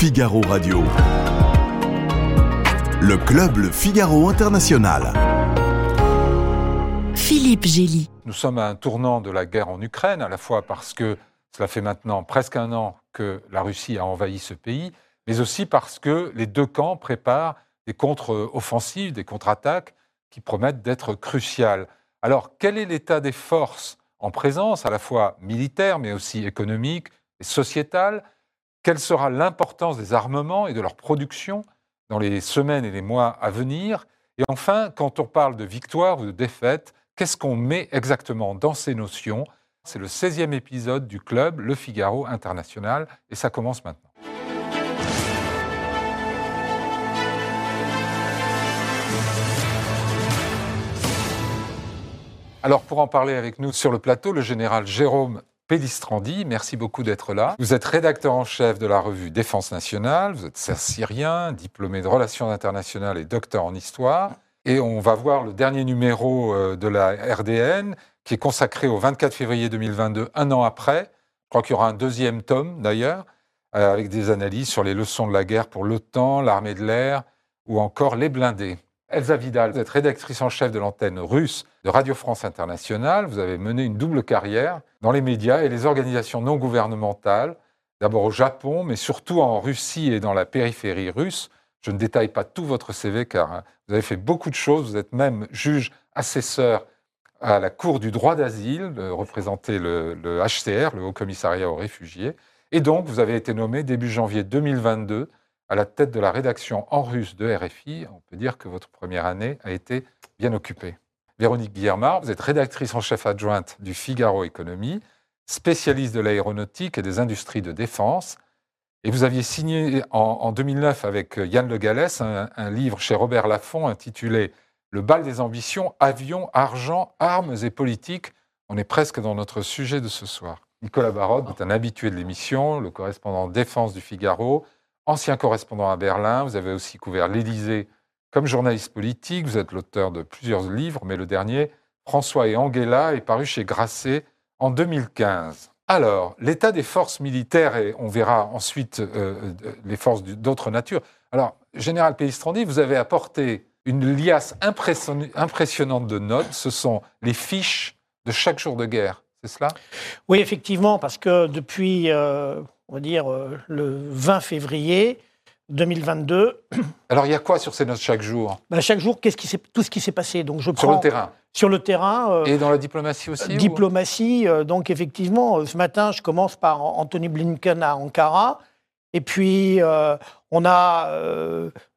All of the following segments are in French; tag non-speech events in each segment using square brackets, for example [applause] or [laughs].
Figaro Radio. Le club Le Figaro International. Philippe Gély. Nous sommes à un tournant de la guerre en Ukraine, à la fois parce que cela fait maintenant presque un an que la Russie a envahi ce pays, mais aussi parce que les deux camps préparent des contre-offensives, des contre-attaques qui promettent d'être cruciales. Alors, quel est l'état des forces en présence, à la fois militaire, mais aussi économique et sociétale? Quelle sera l'importance des armements et de leur production dans les semaines et les mois à venir Et enfin, quand on parle de victoire ou de défaite, qu'est-ce qu'on met exactement dans ces notions? C'est le 16e épisode du club Le Figaro International et ça commence maintenant. Alors pour en parler avec nous sur le plateau, le général Jérôme Pellistrandi, merci beaucoup d'être là. Vous êtes rédacteur en chef de la revue Défense nationale, vous êtes syrien, diplômé de relations internationales et docteur en histoire. Et on va voir le dernier numéro euh, de la RDN qui est consacré au 24 février 2022, un an après. Je crois qu'il y aura un deuxième tome d'ailleurs, euh, avec des analyses sur les leçons de la guerre pour l'OTAN, l'armée de l'air ou encore les blindés. Elsa Vidal, vous êtes rédactrice en chef de l'antenne russe de Radio France Internationale. Vous avez mené une double carrière dans les médias et les organisations non gouvernementales, d'abord au Japon, mais surtout en Russie et dans la périphérie russe. Je ne détaille pas tout votre CV car hein, vous avez fait beaucoup de choses. Vous êtes même juge assesseur à la Cour du droit d'asile, représenter le, le HCR, le Haut Commissariat aux réfugiés. Et donc, vous avez été nommé début janvier 2022 à la tête de la rédaction en russe de RFI. On peut dire que votre première année a été bien occupée. Véronique Guillermard, vous êtes rédactrice en chef adjointe du Figaro Économie, spécialiste de l'aéronautique et des industries de défense. Et vous aviez signé en, 2009 avec Yann Le Gallès un, livre chez Robert Laffont intitulé Le bal des ambitions, avions, argent, armes et politique. On est presque dans notre sujet de ce soir. Nicolas Barod est un habitué de l'émission, le correspondant défense du Figaro, ancien correspondant à Berlin. Vous avez aussi couvert l'Élysée comme journaliste politique. Vous êtes l'auteur de plusieurs livres, mais le dernier, François et Angela, est paru chez Grasset en 2015. Alors, l'état des forces militaires, et on verra ensuite euh, les forces d'autres natures. Alors, Général Pellistrandi, vous avez apporté une liasse impressionnante de notes. Ce sont les fiches de chaque jour de guerre, c'est cela? Oui, effectivement, parce que depuis euh, on va dire, euh, le 20 février 2022. [clears throat] Alors, il y a quoi sur ces notes chaque jour? Ben, Chaque jour, qu'est-ce qui tout ce qui s'est passé? Donc, je sur le terrain Sur le terrain. Euh, Et dans la diplomatie aussi Diplomatie. Euh, donc, effectivement, ce matin, je commence par Anthony Blinken à Ankara. Et puis, on a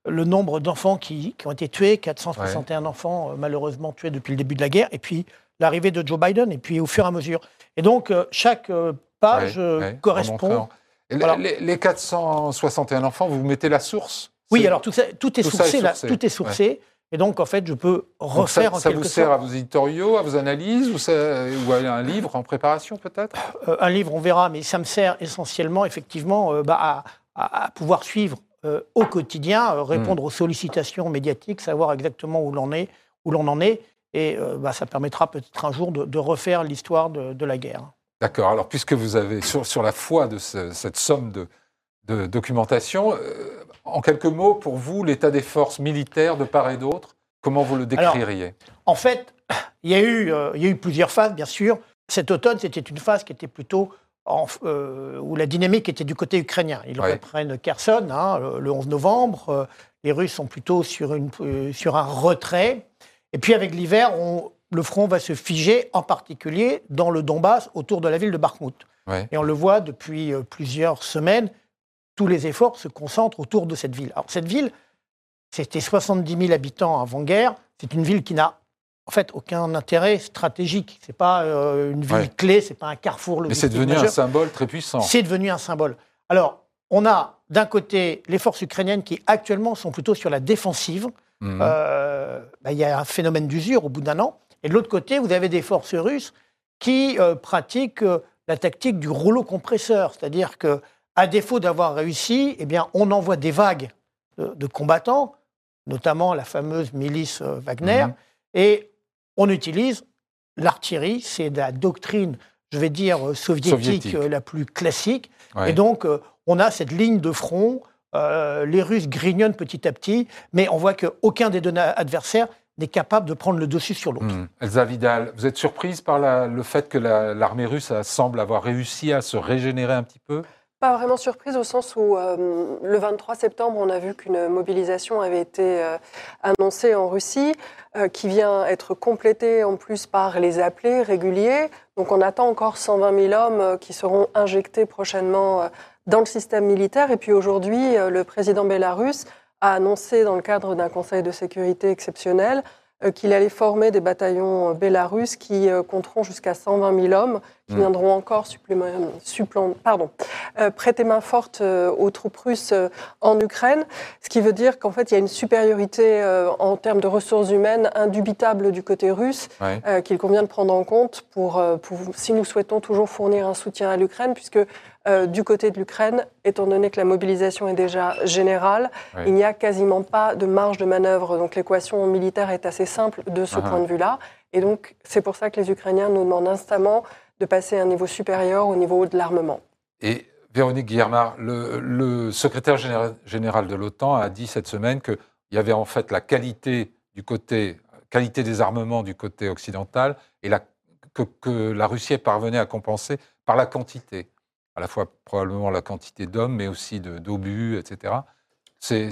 le nombre d'enfants qui, qui, ont été tués, 461 enfants malheureusement tués depuis le début de la guerre. Et puis, l'arrivée de Joe Biden. Et puis, au fur et à mesure. Et donc, chaque page correspond les, 461 enfants, vous mettez la source Oui, alors tout, tout, est, sourcé, tout est sourcé. Et donc, en fait, je peux refaire ça, ça vous sert à vos éditoriaux, à vos analyses, ou, ou à un livre en préparation peut-être? Euh, Un livre, on verra, mais ça me sert essentiellement, effectivement, euh, bah, à, pouvoir suivre euh, au quotidien, répondre hmm. aux sollicitations médiatiques, savoir exactement où l'on est, où l'on en est, et bah, ça permettra peut-être un jour de, refaire l'histoire de la guerre. D'accord. Alors, puisque vous avez, sur, la foi de cette somme de, documentation, euh, en quelques mots, pour vous, l'état des forces militaires de part et d'autre, comment vous le décririez? En fait, il y, a eu, euh, il y a eu plusieurs phases, bien sûr. Cet automne, c'était une phase qui était plutôt euh, où la dynamique était du côté ukrainien. Ils reprennent Kherson hein, le 11 novembre. les Russes sont plutôt sur, une, sur un retrait. Et puis avec l'hiver, on, le front va se figer, en particulier dans le Donbass, autour de la ville de Bakhmut. Et on le voit depuis euh, plusieurs semaines, tous les efforts se concentrent autour de cette ville. Alors cette ville, c'était 70 000 habitants avant-guerre. C'est une ville qui n'a en fait aucun intérêt stratégique. C'est pas euh, une ville clé, c'est pas un carrefour. Mais c'est devenu un symbole très puissant. C'est devenu un symbole. Alors, on a d'un côté les forces ukrainiennes qui actuellement sont plutôt sur la défensive. Mhm. Euh, bah, il y a un phénomène d'usure au bout d'un an. Et de l'autre côté, vous avez des forces russes qui euh, pratiquent euh, la tactique du rouleau compresseur, c'est-à-dire que, à défaut d'avoir réussi, eh bien, on envoie des vagues de, combattants, notamment la fameuse milice euh, Wagner, mhm. et on utilise l'artillerie, c'est la doctrine, je vais dire, soviétique, la plus classique. Et donc, on a cette ligne de front les Russes grignonnent petit à petit, mais on voit qu'aucun des deux adversaires n'est capable de prendre le dessus sur l'autre. Mmh. Elsa Vidal, vous êtes surprise par le fait que l'armée russe semble avoir réussi à se régénérer un petit peu? Pas vraiment surprise au sens où euh, le 23 septembre, on a vu qu'une mobilisation avait été euh, annoncée en Russie, euh, qui vient être complétée en plus par les appelés réguliers. Donc on attend encore 120 000 hommes qui seront injectés prochainement dans le système militaire. Et puis aujourd'hui, le président bélarus a annoncé dans le cadre d'un conseil de sécurité exceptionnel euh, qu'il allait former des bataillons euh, bélarusses qui euh, compteront jusqu'à 120 000 hommes, qui viendront encore pardon, prêter main forte aux troupes russes en Ukraine, ce qui veut dire qu'en fait il y a une supériorité en termes de ressources humaines indubitable du côté russe qu'il convient de prendre en compte pour, pour, si nous souhaitons toujours fournir un soutien à l'Ukraine, puisque euh, du côté de l'Ukraine, étant donné que la mobilisation est déjà générale, il n'y a quasiment pas de marge de manœuvre. Donc l'équation militaire est assez simple de ce ah ah. point de vue-là. Et donc c'est pour ça que les Ukrainiens nous demandent instamment de passer à un niveau supérieur au niveau de l'armement. Et Véronique Guillermard, le, secrétaire général, de l'OTAN a dit cette semaine qu'il y avait en fait la qualité du côté qualité des armements du côté occidental et la, que, que, la Russie parvenait à compenser par la quantité à la fois probablement la quantité d'hommes, mais aussi d'obus, etc. C'est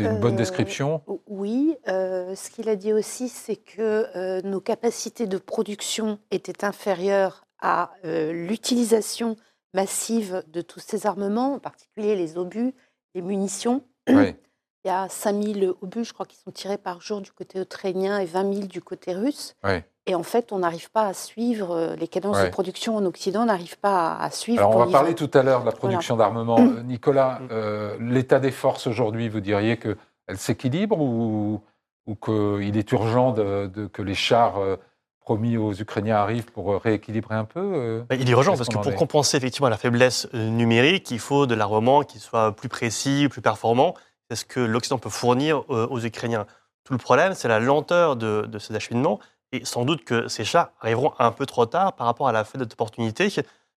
une bonne euh, description? Oui. Euh, ce qu'il a dit aussi, c'est que euh, nos capacités de production étaient inférieures à l'utilisation massive de tous ces armements, en particulier les obus, les munitions. [clears throat] Il y a 5000 obus, je crois, qui sont tirés par jour du côté ukrainien et 20 000 du côté russe. Oui. Et en fait, on n'arrive pas à suivre, euh, les cadences de production en Occident n'arrivent pas à, suivre. Alors, on va parler tout à l'heure de la production d'armement. [clears throat] Euh, Nicolas, euh, l'état des forces aujourd'hui, vous diriez qu'elle s'équilibre ou, ou qu'il est urgent de, que les chars promis aux Ukrainiens arrivent pour rééquilibrer un peu bah, Il est urgent parce que pour compenser effectivement la faiblesse numérique, il faut de l'armement qui soit plus précis, plus performant. C'est ce que l'Occident peut fournir aux Ukrainiens. Tout le problème, c'est la lenteur de, de ces acheminements et sans doute que ces chars arriveront un peu trop tard par rapport à la fenêtre d'opportunité.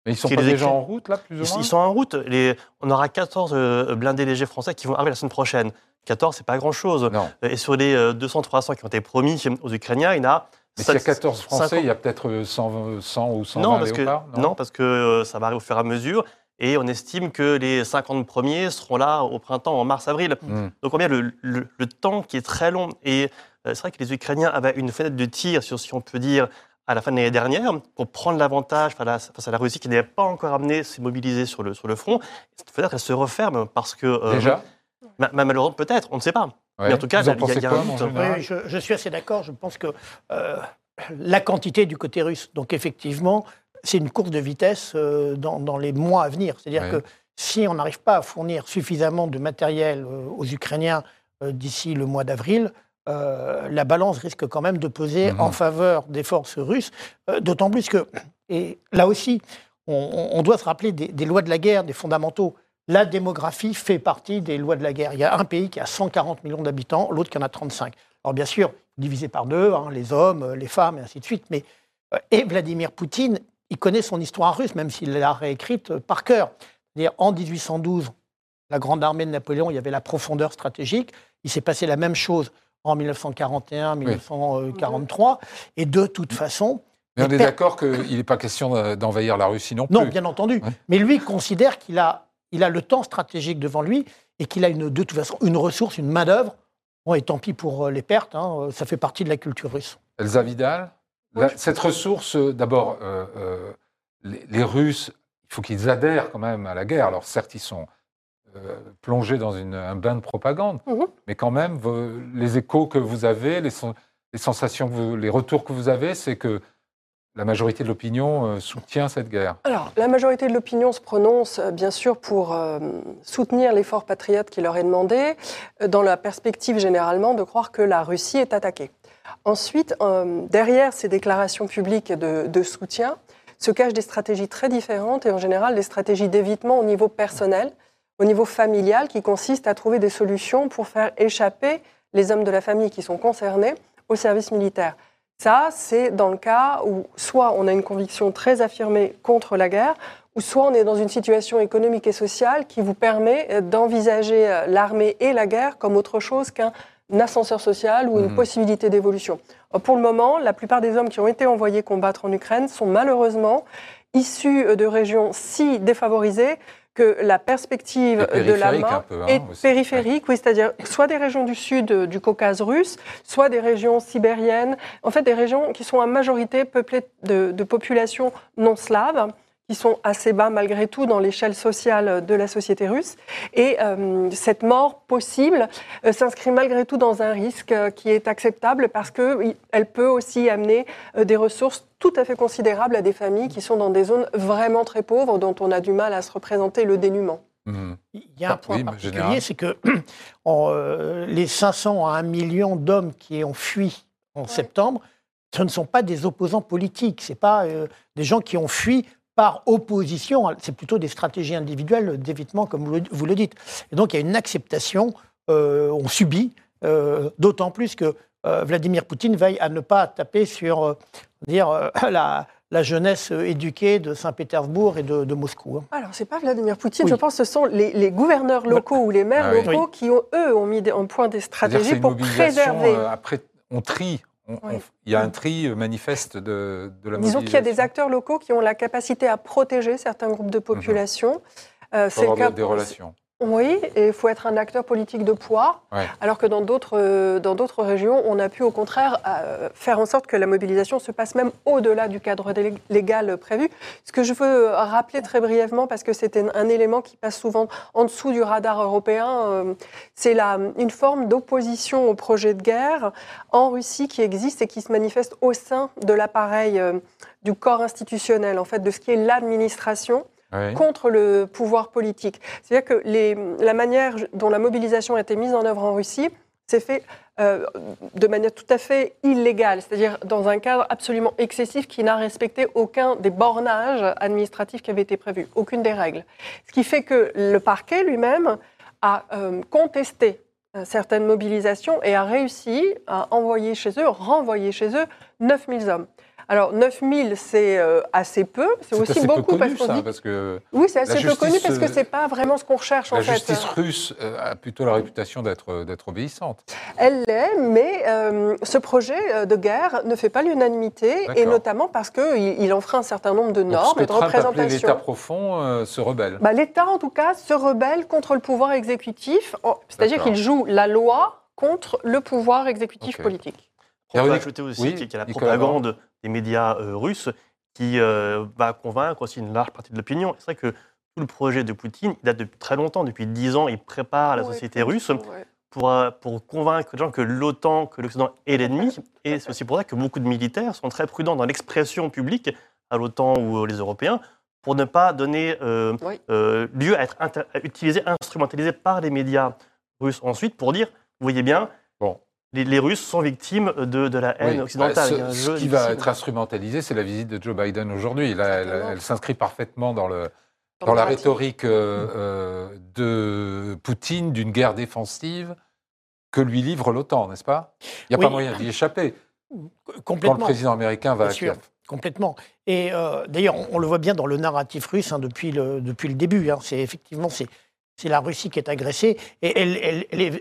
Mais ils sont pas déjà en route, là, plus ou moins Ils sont en route. Les... On aura 14 euh, blindés légers français qui vont arriver la semaine prochaine. 14, c'est pas grand-chose. Et sur les 200-300 euh, qui ont été promis aux Ukrainiens, il y en a mais s'il y a 14 Français, il y a peut-être 100, 100, ou 120 non, parce que, non, non, parce que euh, ça va arriver au fur et à mesure. Et on estime que les 50 premiers seront là au printemps, en mars-avril. Hmm. Donc on voit le, le, le, temps qui est très long. Et euh, c'est vrai que les Ukrainiens avaient une fenêtre de tir, si on peut dire, à la fin de l'année dernière, pour prendre l'avantage face à la Russie qui n'avait pas encore amené s'est mobilisée sur le, sur le front. Cette fenêtre, elle se referme parce que. Euh, Déjà? Malheureusement, peut-être, on ne sait pas. Mais en tout cas, il y a, un Oui, je, suis assez d'accord. Je pense que euh, la quantité du côté russe, donc effectivement, c'est une course de vitesse dans, les mois à venir. C'est-à-dire que si on n'arrive pas à fournir suffisamment de matériel aux Ukrainiens d'ici le mois d'avril, euh, la balance risque quand même de peser mhm. en faveur des forces russes, euh, d'autant plus que, et là aussi, on, doit se rappeler des, lois de la guerre, des fondamentaux. La démographie fait partie des lois de la guerre. Il y a un pays qui a 140 millions d'habitants, l'autre qui en a 35. Alors bien sûr, divisé par deux, hein, les hommes, les femmes, et ainsi de suite. Mais, euh, et Vladimir Poutine, il connaît son histoire russe, même s'il l'a réécrite par cœur. En 1812, la grande armée de Napoléon, il y avait la profondeur stratégique. Il s'est passé la même chose en 1941, 1943. Et de toute façon. Mais on est d'accord qu'il n'est pas question d'envahir la Russie non plus. Non, bien entendu. Mais lui considère qu'il a, il a le temps stratégique devant lui et qu'il a une, de toute façon une ressource, une main-d'œuvre. Bon, et tant pis pour euh, les pertes, hein, ça fait partie de la culture russe. Elsa Vidal, cette ressource, euh, d'abord, euh, les, les, Russes, il faut qu'ils adhèrent quand même à la guerre. Alors certes, ils sont euh, plongé dans un bain de propagande. Mhm. Mais quand même, les échos que vous avez, les, sensations, les retours que vous avez, c'est que la majorité de l'opinion euh, soutient cette guerre. Alors, la majorité de l'opinion se prononce euh, bien sûr pour soutenir l'effort patriote qui leur est demandé, dans la perspective généralement de croire que la Russie est attaquée. Ensuite, derrière ces déclarations publiques de, soutien, se cachent des stratégies très différentes et en général des stratégies d'évitement au niveau personnel au niveau familial qui consiste à trouver des solutions pour faire échapper les hommes de la famille qui sont concernés au service militaire. Ça, c'est dans le cas où soit on a une conviction très affirmée contre la guerre, ou soit on est dans une situation économique et sociale qui vous permet d'envisager l'armée et la guerre comme autre chose qu'un ascenseur social ou une mmh. possibilité d'évolution. Pour le moment, la plupart des hommes qui ont été envoyés combattre en Ukraine sont malheureusement issus de régions si défavorisées que la perspective de la main hein, est périphérique, oui, c'est-à-dire soit des régions du sud du Caucase russe, soit des régions sibériennes, en fait des régions qui sont à majorité peuplées de, de populations non slaves qui sont assez bas malgré tout dans l'échelle sociale de la société russe. Et euh, cette mort possible euh, s'inscrit malgré tout dans un risque euh, qui est acceptable parce qu'elle peut aussi amener des ressources tout à fait considérables à des familles qui sont dans des zones vraiment très pauvres dont on a du mal à se représenter le dénuement. Mmh. Il y a un point particulier, c'est que [clears throat] les 500 à 1 million d'hommes qui ont fui en septembre, ce ne sont pas des opposants politiques, ce pas des gens qui ont fui par opposition, c'est plutôt des stratégies individuelles d'évitement, comme vous le, dites. Et donc il y a une acceptation, euh, on subit, euh, d'autant plus que euh, Vladimir Poutine veille à ne pas taper sur dire, la, jeunesse éduquée de Saint-Pétersbourg et de, Moscou. Hein. Alors, ce n'est pas Vladimir Poutine, je pense que ce sont les, gouverneurs locaux ou les maires ah locaux qui, ont, eux, ont mis en point des stratégies pour préserver. après, on trie il y a un tri euh, manifeste de, de la Disons qu'il y a des acteurs locaux qui ont la capacité à protéger certains groupes de population. Mhm. Euh, c'est le cas des relations. Oui, et il faut être un acteur politique de poids, alors que dans d'autres, euh, dans d'autres régions, on a pu au contraire euh, faire en sorte que la mobilisation se passe même au-delà du cadre légal prévu. Ce que je veux rappeler très brièvement, parce que c'est un élément qui passe souvent en dessous du radar européen, euh, c'est une forme d'opposition au projet de guerre en Russie qui existe et qui se manifeste au sein de l'appareil du corps institutionnel, en fait, de ce qui est l'administration contre le pouvoir politique. C'est-à-dire que la manière dont la mobilisation a été mise en œuvre en Russie s'est fait euh, de manière tout à fait illégale, c'est-à-dire dans un cadre absolument excessif qui n'a respecté aucun des bornages administratifs qui avaient été prévus, aucune des règles. Ce qui fait que le parquet lui-même a euh, contesté euh, certaines mobilisations et a réussi à envoyer chez eux, renvoyer chez eux 9000 hommes. Alors 9000, c'est euh, assez peu. C'est aussi beaucoup parce, parce que oui, c'est assez peu connu parce que c'est pas vraiment ce qu'on recherche en fait. La justice russe euh, a plutôt la réputation d'être d'être obéissante. Elle l'est, mais euh, ce projet de guerre ne fait pas l'unanimité et notamment parce que il, enfreint un certain nombre de normes et de représentations. L'État profond se rebelle. Bah, L'État, en tout cas, se rebelle contre le pouvoir exécutif, c'est-à-dire qu'il joue la loi contre le pouvoir exécutif politique. On peut ajouter aussi qu'il y a la propagande des médias euh, russes qui euh, va convaincre aussi une large partie de l'opinion. C'est vrai que tout le projet de Poutine, il date depuis très longtemps, depuis dix ans, il prépare la société russe pour, euh, pour convaincre les gens que l'OTAN, que l'Occident est l'ennemi. Et c'est aussi pour ça que beaucoup de militaires sont très prudents dans l'expression publique à l'OTAN ou les Européens pour ne pas donner lieu à être utilisé, instrumentalisé par les médias russes. Ensuite pour dire, vous voyez bien, les, Russes sont victimes de, la haine occidentale. Bah, ce, qui va être instrumentalisé, c'est la visite de Joe Biden aujourd'hui. Elle, s'inscrit parfaitement dans, le, dans, la rhétorique euh, euh, de Poutine d'une guerre défensive que lui livre l'OTAN, n'est-ce pas? Il n'y a pas moyen d'y échapper. Complètement. Quand le président américain va à Kiev. Complètement. Et euh, d'ailleurs, on, le voit bien dans le narratif russe hein, depuis, le, depuis le début. Hein. C'est effectivement c'est c'est la Russie qui est agressée et elle, elle,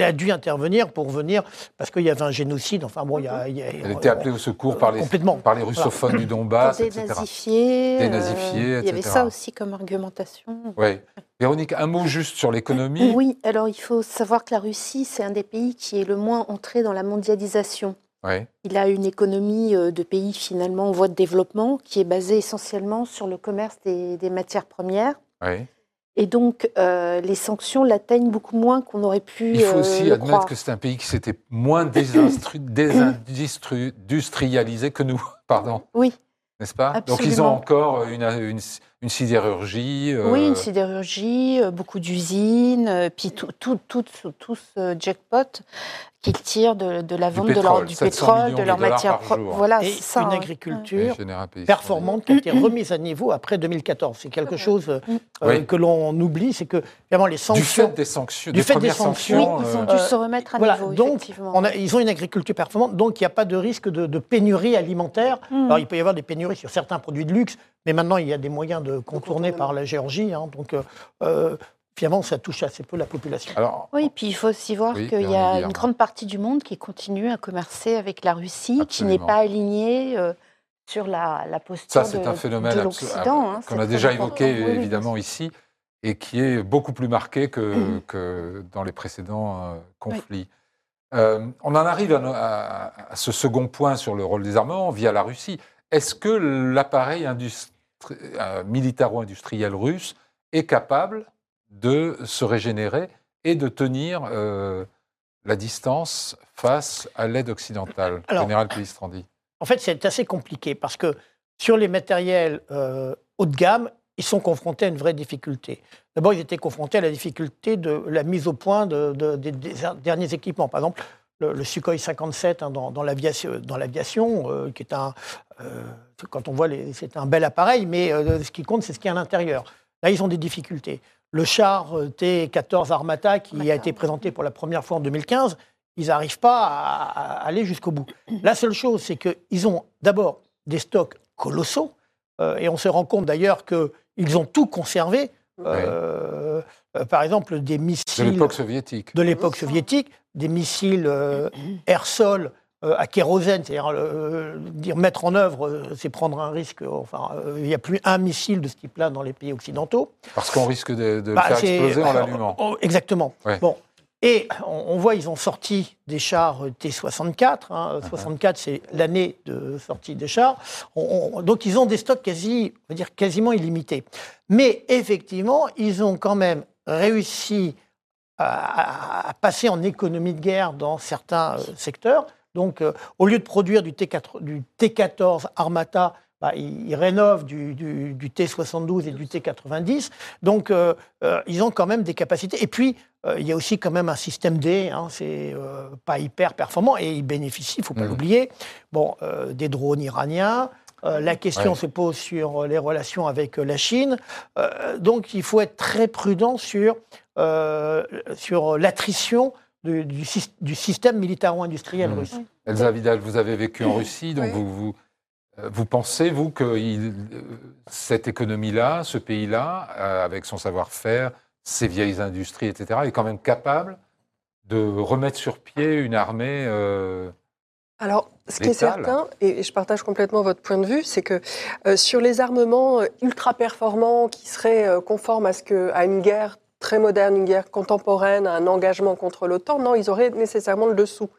a dû intervenir pour venir parce qu'il y avait un génocide. Enfin bon, il y a, elle était appelée au secours par les, par les russophones du Donbass, dénazifier, dénazifier Il y avait ça aussi comme argumentation. Oui. Véronique, un mot juste sur l'économie. Oui, alors il faut savoir que la Russie, c'est un des pays qui est le moins entré dans la mondialisation. Oui. Il a une économie euh, de pays finalement en voie de développement qui est basée essentiellement sur le commerce des, des matières premières. Oui. Et donc, euh, les sanctions l'atteignent beaucoup moins qu'on aurait pu. Il faut aussi euh, admettre que c'est un pays qui s'était moins [coughs] désindustrialisé que nous, [laughs] pardon. Oui. N'est-ce pas? Donc, ils ont encore une, une, une sidérurgie. Euh, oui, une sidérurgie, beaucoup d'usines, puis tout, tout, tout, tout, ce jackpot qu'ils tirent de, de la Du vente de leur, pétrole, du 700 pétrole, de leur matière propre. Voilà, Et c'est ça. une hein. agriculture performante qui a été remise à niveau après 2014. C'est quelque chose euh, Oui. que l'on oublie, c'est que vraiment les Du sanctions. fait des sanctions, Du des fait des sanctions, Oui, ils ont euh, dû euh, se remettre à voilà, niveau, donc, effectivement. On a- ils ont une agriculture performante, donc il n'y a pas de risque de, de pénurie alimentaire. Mm. Alors il peut y avoir des pénuries sur certains produits de luxe, mais maintenant il y a des moyens de contourner par la Géorgie. hein. donc euh, euh, finalement, ça touche assez peu la population. Alors, Oui, puis il faut aussi voir Oui, qu'il y a une grande partie du monde qui continue à commercer avec la Russie, qui n'est pas alignée euh, sur la, la posture ça, c'est de, un phénomène l'Occident. hein, qu'on a déjà évoqué Oui, oui, évidemment ici et qui est beaucoup plus marqué que, que dans les précédents euh, conflits. Euh, on en arrive à, à- à ce second point sur le rôle des armements via la Russie. Est-ce que l'appareil euh, militaro-industriel russe est capable de se régénérer et de tenir euh, la distance face à l'aide occidentale? Alors, Général Pellistrandi. En fait, c'est assez compliqué parce que sur les matériels euh, haut de gamme, ils sont confrontés à une vraie difficulté. D'abord, ils étaient confrontés à la difficulté de la mise au point de- de- des, des derniers équipements. Par exemple, le, le Sukhoi 57 hein, dans, dans l'aviation, l'aviation, euh, qui est un, euh, quand on voit, c'est un bel appareil, mais euh, ce qui compte, c'est ce qu'il y a à l'intérieur. Là, ils ont des difficultés. Le char euh, T-14 Armata, qui a été présenté pour la première fois en 2015, ils n'arrivent pas à, à aller jusqu'au bout. La seule chose, c'est qu'ils ont d'abord des stocks colossaux, euh, et on se rend compte d'ailleurs qu'ils ont tout conservé. Euh, euh, par exemple, des De missiles l'époque soviétique. de l'époque soviétique, des missiles euh, air-sol à kérosène, c'est-à-dire dire mettre en œuvre, c'est prendre un risque. Enfin, il n'y a plus un missile de ce type-là dans les pays occidentaux. Parce qu'on risque de, de Bah, le faire c'est- exploser en [laughs] l'allumant. Oh, exactement. Ouais. Bon. Et on, voit, ils ont sorti des chars T64. hein. Uh-huh. 64, c'est l'année de sortie des chars. On- on- donc, ils ont des stocks quasi, on va dire quasiment illimités. Mais effectivement, ils ont quand même réussi à, à passer en économie de guerre dans certains euh, secteurs. Donc, euh, au lieu de produire du, T4 du T14 Armata, bah, ils, rénovent du, du- du T72 et du T90. Donc, euh, euh, ils ont quand même des capacités. Et puis, euh, il y a aussi quand même un système D, hein, c'est euh, pas hyper performant, et ils bénéficient, il ne faut pas Mhm. l'oublier, bon, euh, des drones iraniens. Euh, la question Ouais. se pose sur les relations avec la Chine. Euh, donc, il faut être très prudent sur, euh, sur l'attrition du, du du système militaro-industriel Mhm. russe. Elsa Vidal, vous avez vécu en Russie, donc Oui. vous, vous, vous pensez, vous, que il- cette économie-là, ce pays-là, euh, avec son savoir-faire, ses vieilles industries, etc., est quand même capable de remettre sur pied une armée euh, Alors, ce qui est certain, et je partage complètement votre point de vue, c'est que euh, sur les armements euh, ultra performants qui seraient euh, conformes à, ce que, à une guerre très moderne, une guerre contemporaine, un engagement contre l'OTAN, non, ils auraient nécessairement le dessous.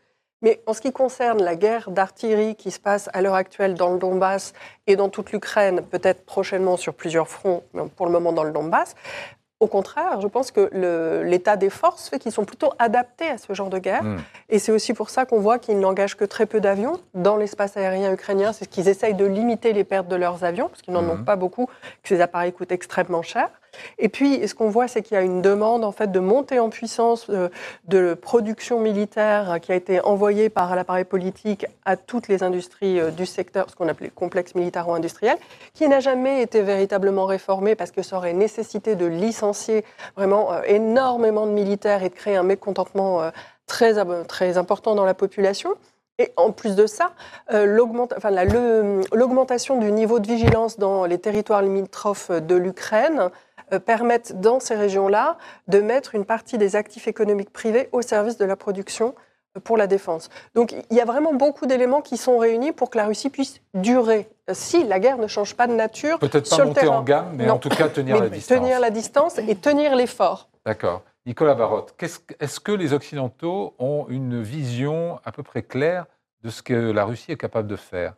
Mais en ce qui concerne la guerre d'artillerie qui se passe à l'heure actuelle dans le Donbass et dans toute l'Ukraine, peut-être prochainement sur plusieurs fronts, mais pour le moment dans le Donbass, au contraire, je pense que l'état des forces fait qu'ils sont plutôt adaptés à ce genre de guerre. hmm, Et c'est aussi pour ça qu'on voit qu'ils n'engagent que très peu d'avions dans l'espace aérien ukrainien. C'est qu'ils essayent de limiter les pertes de leurs avions, parce qu'ils n'en ont Mhm. pas beaucoup, que ces appareils coûtent extrêmement cher. Et puis, ce qu'on voit, c'est qu'il y a une demande en fait de montée en puissance euh, de production militaire euh, qui a été envoyée par l'appareil politique à toutes les industries euh, du secteur, ce qu'on appelait complexe militaro-industriel, qui n'a jamais été véritablement réformé parce que ça aurait nécessité de licencier vraiment énormément de militaires et de créer un mécontentement très, très important dans la population. Et en plus de ça, l'augmentation du niveau de vigilance dans les territoires limitrophes de l'Ukraine permettent dans ces régions-là de mettre une partie des actifs économiques privés au service de la production euh, pour la défense. Donc il y a vraiment beaucoup d'éléments qui sont réunis pour que la Russie puisse durer, euh, si la guerre ne change pas de nature peut-être pas sur le monter terrain. en gamme, mais Non. en tout cas tenir mais la distance. tenir la distance et tenir l'effort. D'accord. Nicolas Barotte, est-ce que les Occidentaux ont une vision à peu près claire de ce que la Russie est capable de faire?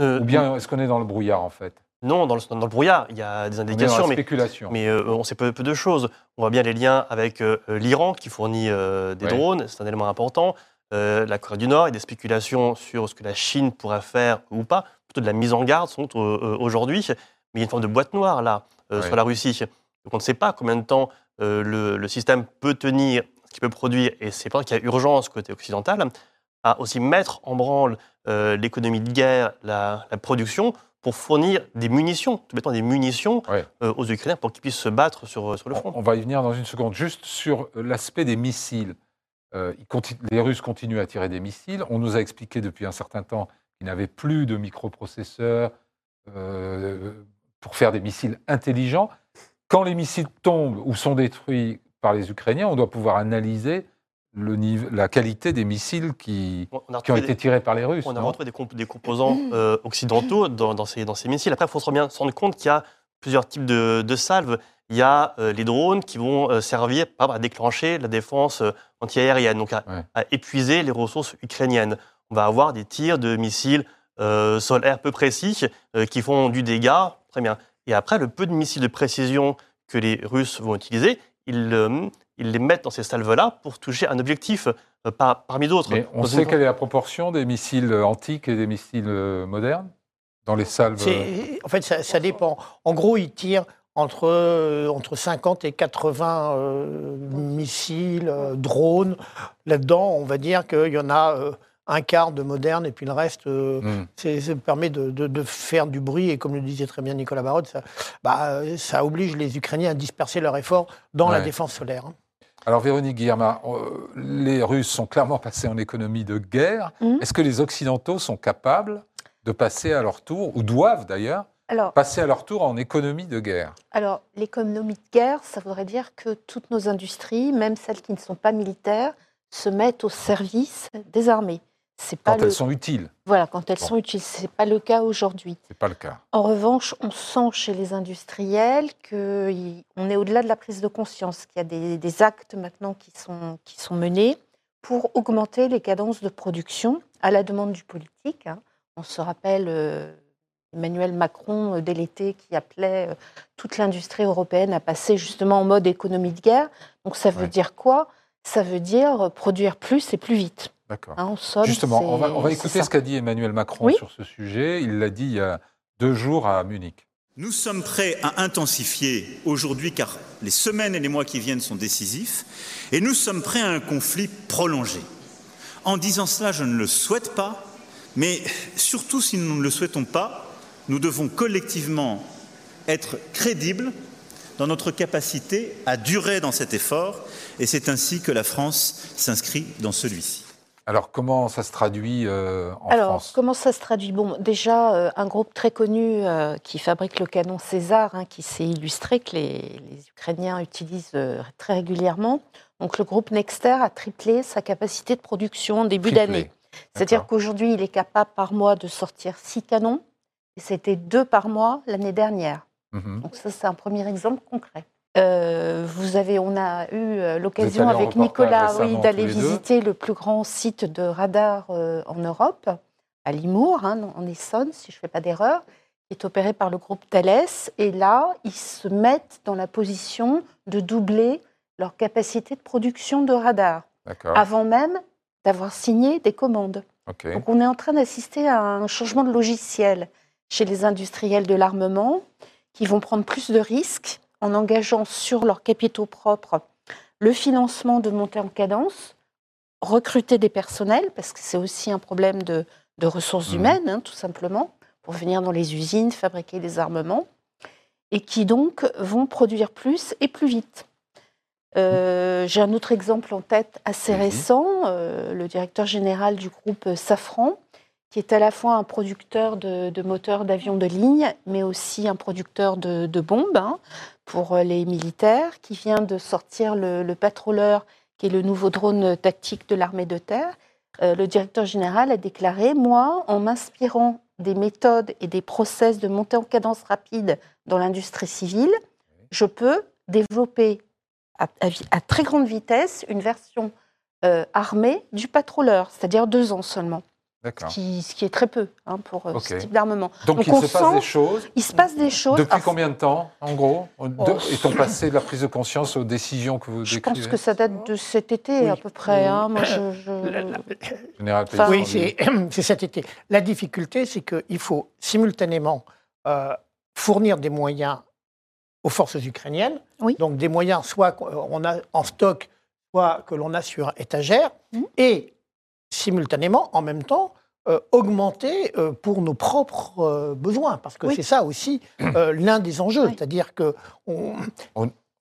Euh, Ou bien est-ce qu'on est dans le brouillard, en fait? Non, dans le, dans le brouillard, il y a des indications, mais, mais euh, on sait peu, peu de choses. On voit bien les liens avec euh, l'Iran qui fournit euh, des Ouais. drones, c'est un élément important. La Corée du Nord, il y a des spéculations sur ce que la Chine pourrait faire ou pas, plutôt de la mise en garde sont aujourd'hui. Mais il y a une forme de boîte noire là Ouais. sur la Russie. Donc on ne sait pas combien de temps le, le système peut tenir qui peut produire, et c'est pour ça qu'il y a urgence côté occidental, à aussi mettre en branle l'économie de guerre, la, production, pour fournir des munitions, tout bêtement des munitions euh, aux Ukrainiens pour qu'ils puissent se battre sur, sur le front. On, va y venir dans une seconde. Juste sur l'aspect des missiles. les Russes continuent à tirer des missiles. On nous a expliqué depuis un certain temps qu'ils n'avaient plus de microprocesseurs pour faire des missiles intelligents. Quand les missiles tombent ou sont détruits par les Ukrainiens, on doit pouvoir analyser le niveau, la qualité des missiles qui, qui ont été tirés par les Russes. On a retrouvé des, composants euh, occidentaux dans, ces, dans, ces, missiles. Après, il faut se rendre compte qu'il y a plusieurs types de, salves. Il y a euh, les drones qui vont euh, servir à déclencher la défense antiaérienne, donc à, épuiser les ressources ukrainiennes. On va avoir des tirs de missiles sol-air peu précis qui font du dégât. Très bien. Et après, le peu de missiles de précision que les Russes vont utiliser, ils, euh, ils les mettent dans ces salves-là pour toucher un objectif euh, parmi d'autres. on sait quelle est la proportion des missiles antiques et des missiles euh, modernes dans les salves En fait, ça, dépend. En gros, ils tirent entre, entre 50 et 80 missiles, drones. Là-dedans, on va dire qu'il y en a un quart de moderne et puis le reste, euh, hmm. ça permet de, faire du bruit. Et comme le disait très bien Nicolas Barod, ça, bah, ça oblige les Ukrainiens à disperser leurs efforts dans la défense solaire. Hein. Alors Véronique Guillermin, euh, les Russes sont clairement passés en économie de guerre. Hmm. Est-ce que les Occidentaux sont capables de passer à leur tour, ou doivent d'ailleurs, passer à leur tour en économie de guerre? Alors, l'économie de guerre, ça voudrait dire que toutes nos industries, même celles qui ne sont pas militaires, se mettent au service des armées quand elles sont utiles. Voilà, quand elles sont utiles. Ce n'est pas le cas aujourd'hui. Ce pas le cas. En revanche, on sent chez les industriels qu'on est au-delà de la prise de conscience, qu'il y a des, actes maintenant qui sont, qui sont menés pour augmenter les cadences de production à la demande du politique. Hein. On se rappelle euh, Emmanuel Macron euh, dès l'été qui appelait euh, toute l'industrie européenne à passer justement en mode économie de guerre. Donc ça veut dire quoi? Ça veut dire produire plus et plus vite. D'accord. Hein, Justement, on va, écouter ce qu'a dit Emmanuel Macron sur ce sujet. Il l'a dit il y a deux jours à Munich. Nous sommes prêts à intensifier aujourd'hui, car les semaines et les mois qui viennent sont décisifs, et nous sommes prêts à un conflit prolongé. En disant cela, je ne le souhaite pas, mais surtout si nous ne le souhaitons pas, nous devons collectivement être crédibles dans notre capacité à durer dans cet effort, et c'est ainsi que la France s'inscrit dans celui-ci. Alors, comment ça se traduit euh, en Alors, France? comment ça se traduit? Bon, déjà, euh, un groupe très connu euh, qui fabrique le canon César, hein, qui s'est illustré, que les, Ukrainiens utilisent très régulièrement. Donc, le groupe Nexter a triplé sa capacité de production en début d'année. C'est-à-dire qu'aujourd'hui, il est capable par mois de sortir six canons, et c'était deux par mois l'année dernière. Mmh Donc, ça, c'est un premier exemple concret. Euh, vous avez, on a eu euh, l'occasion avec Nicolas oui, d'aller visiter le plus grand site de radar euh, en Europe, à Limours, hein, en Essonne, si je ne fais pas d'erreur, qui est opéré par le groupe Thales. Et là, ils se mettent dans la position de doubler leur capacité de production de radar, avant même d'avoir signé des commandes. Donc on est en train d'assister à un changement de logiciel chez les industriels de l'armement qui vont prendre plus de risques en engageant sur leurs capitaux propres le financement de montée en cadence, recruter des personnels, parce que c'est aussi un problème de, ressources mmh. humaines, hein, tout simplement, pour venir dans les usines, fabriquer des armements, et qui donc vont produire plus et plus vite. Euh, j'ai un autre exemple en tête assez récent, euh, le directeur général du groupe Safran, qui est à la fois un producteur de, moteurs d'avions de ligne, mais aussi un producteur de, bombes hein, pour les militaires, qui vient de sortir le, le qui est le nouveau drone tactique de l'armée de terre. Euh, le directeur général a déclaré, moi, en m'inspirant des méthodes et des process de montée en cadence rapide dans l'industrie civile, je peux développer à, très grande vitesse une version euh, armée du patroleur, c'est-à-dire deux ans seulement. Ce qui, est très peu hein, pour euh, ce type d'armement. Donc, il se passe des choses. Il se passe des choses. Depuis combien de temps, en gros oh. Est-on passé de la prise de conscience aux décisions que vous décrivez Je pense que ça date de cet été à peu près. Hein. Moi, Général oui, c'est cet été. La difficulté, c'est qu'il faut simultanément euh, fournir des moyens aux forces ukrainiennes. Donc des moyens, soit on a en stock soit que l'on a sur étagère, Mhm. et simultanément, en même temps, euh, augmenter euh, pour nos propres euh, besoins, parce que Oui. c'est ça aussi euh, [clears throat] l'un des enjeux, Oui. c'est-à-dire que on,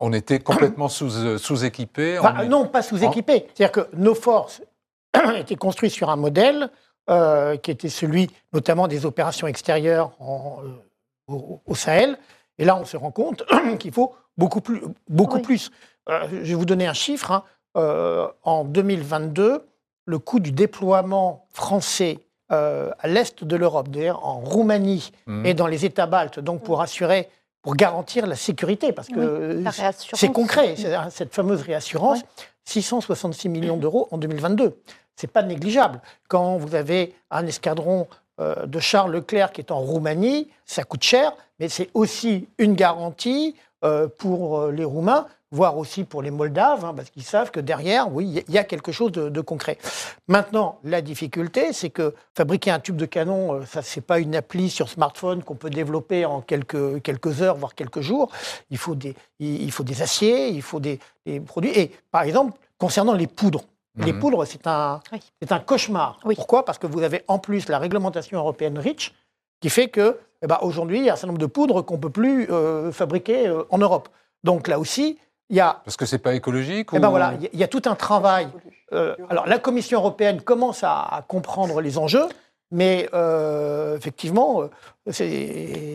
On était complètement sous. Enfin, on est- non, pas sous-équipés. C'est-à-dire que nos forces [clears throat] étaient construites sur un modèle euh, qui était celui notamment des opérations extérieures en, euh, au, au Sahel. Et là, on se rend compte [clears throat] qu'il faut beaucoup plus. Beaucoup Oui. plus. Euh, je vais vous donner un chiffre. hein. Euh, en 2022, le coût du déploiement français euh, à l'est de l'Europe, d'ailleurs en Roumanie Mhm. et dans les États baltes, donc pour assurer, pour garantir la sécurité, parce que c'est concret, c'est cette fameuse réassurance, 666 millions d'euros en 2022. C'est pas négligeable. Quand vous avez un escadron euh, de Charles Leclerc qui est en Roumanie, ça coûte cher, mais c'est aussi une garantie euh, pour les Roumains, voire aussi pour les Moldaves, hein, parce qu'ils savent que derrière, oui, il y a- quelque chose de, de concret. Maintenant, la difficulté, c'est que fabriquer un tube de canon, euh, ça, c'est pas une appli sur smartphone qu'on peut développer en quelques, quelques heures, voire quelques jours. Il faut des, il faut des aciers, il faut des, des produits. Et par exemple, concernant les poudres, les Mhm. poudres, c'est un, Oui. c'est un cauchemar. Oui. Pourquoi? Parce que vous avez en plus la réglementation européenne REACH qui fait que, eh ben, aujourd'hui, il y a un certain nombre de poudres qu'on ne peut plus euh, fabriquer euh, en Europe. Donc là aussi, il y a, Parce que c'est pas écologique eh ou... ben, voilà, il y a- il y a tout un travail euh, alors, la Commission européenne commence à, à comprendre les enjeux, mais euh, effectivement, euh, c'est-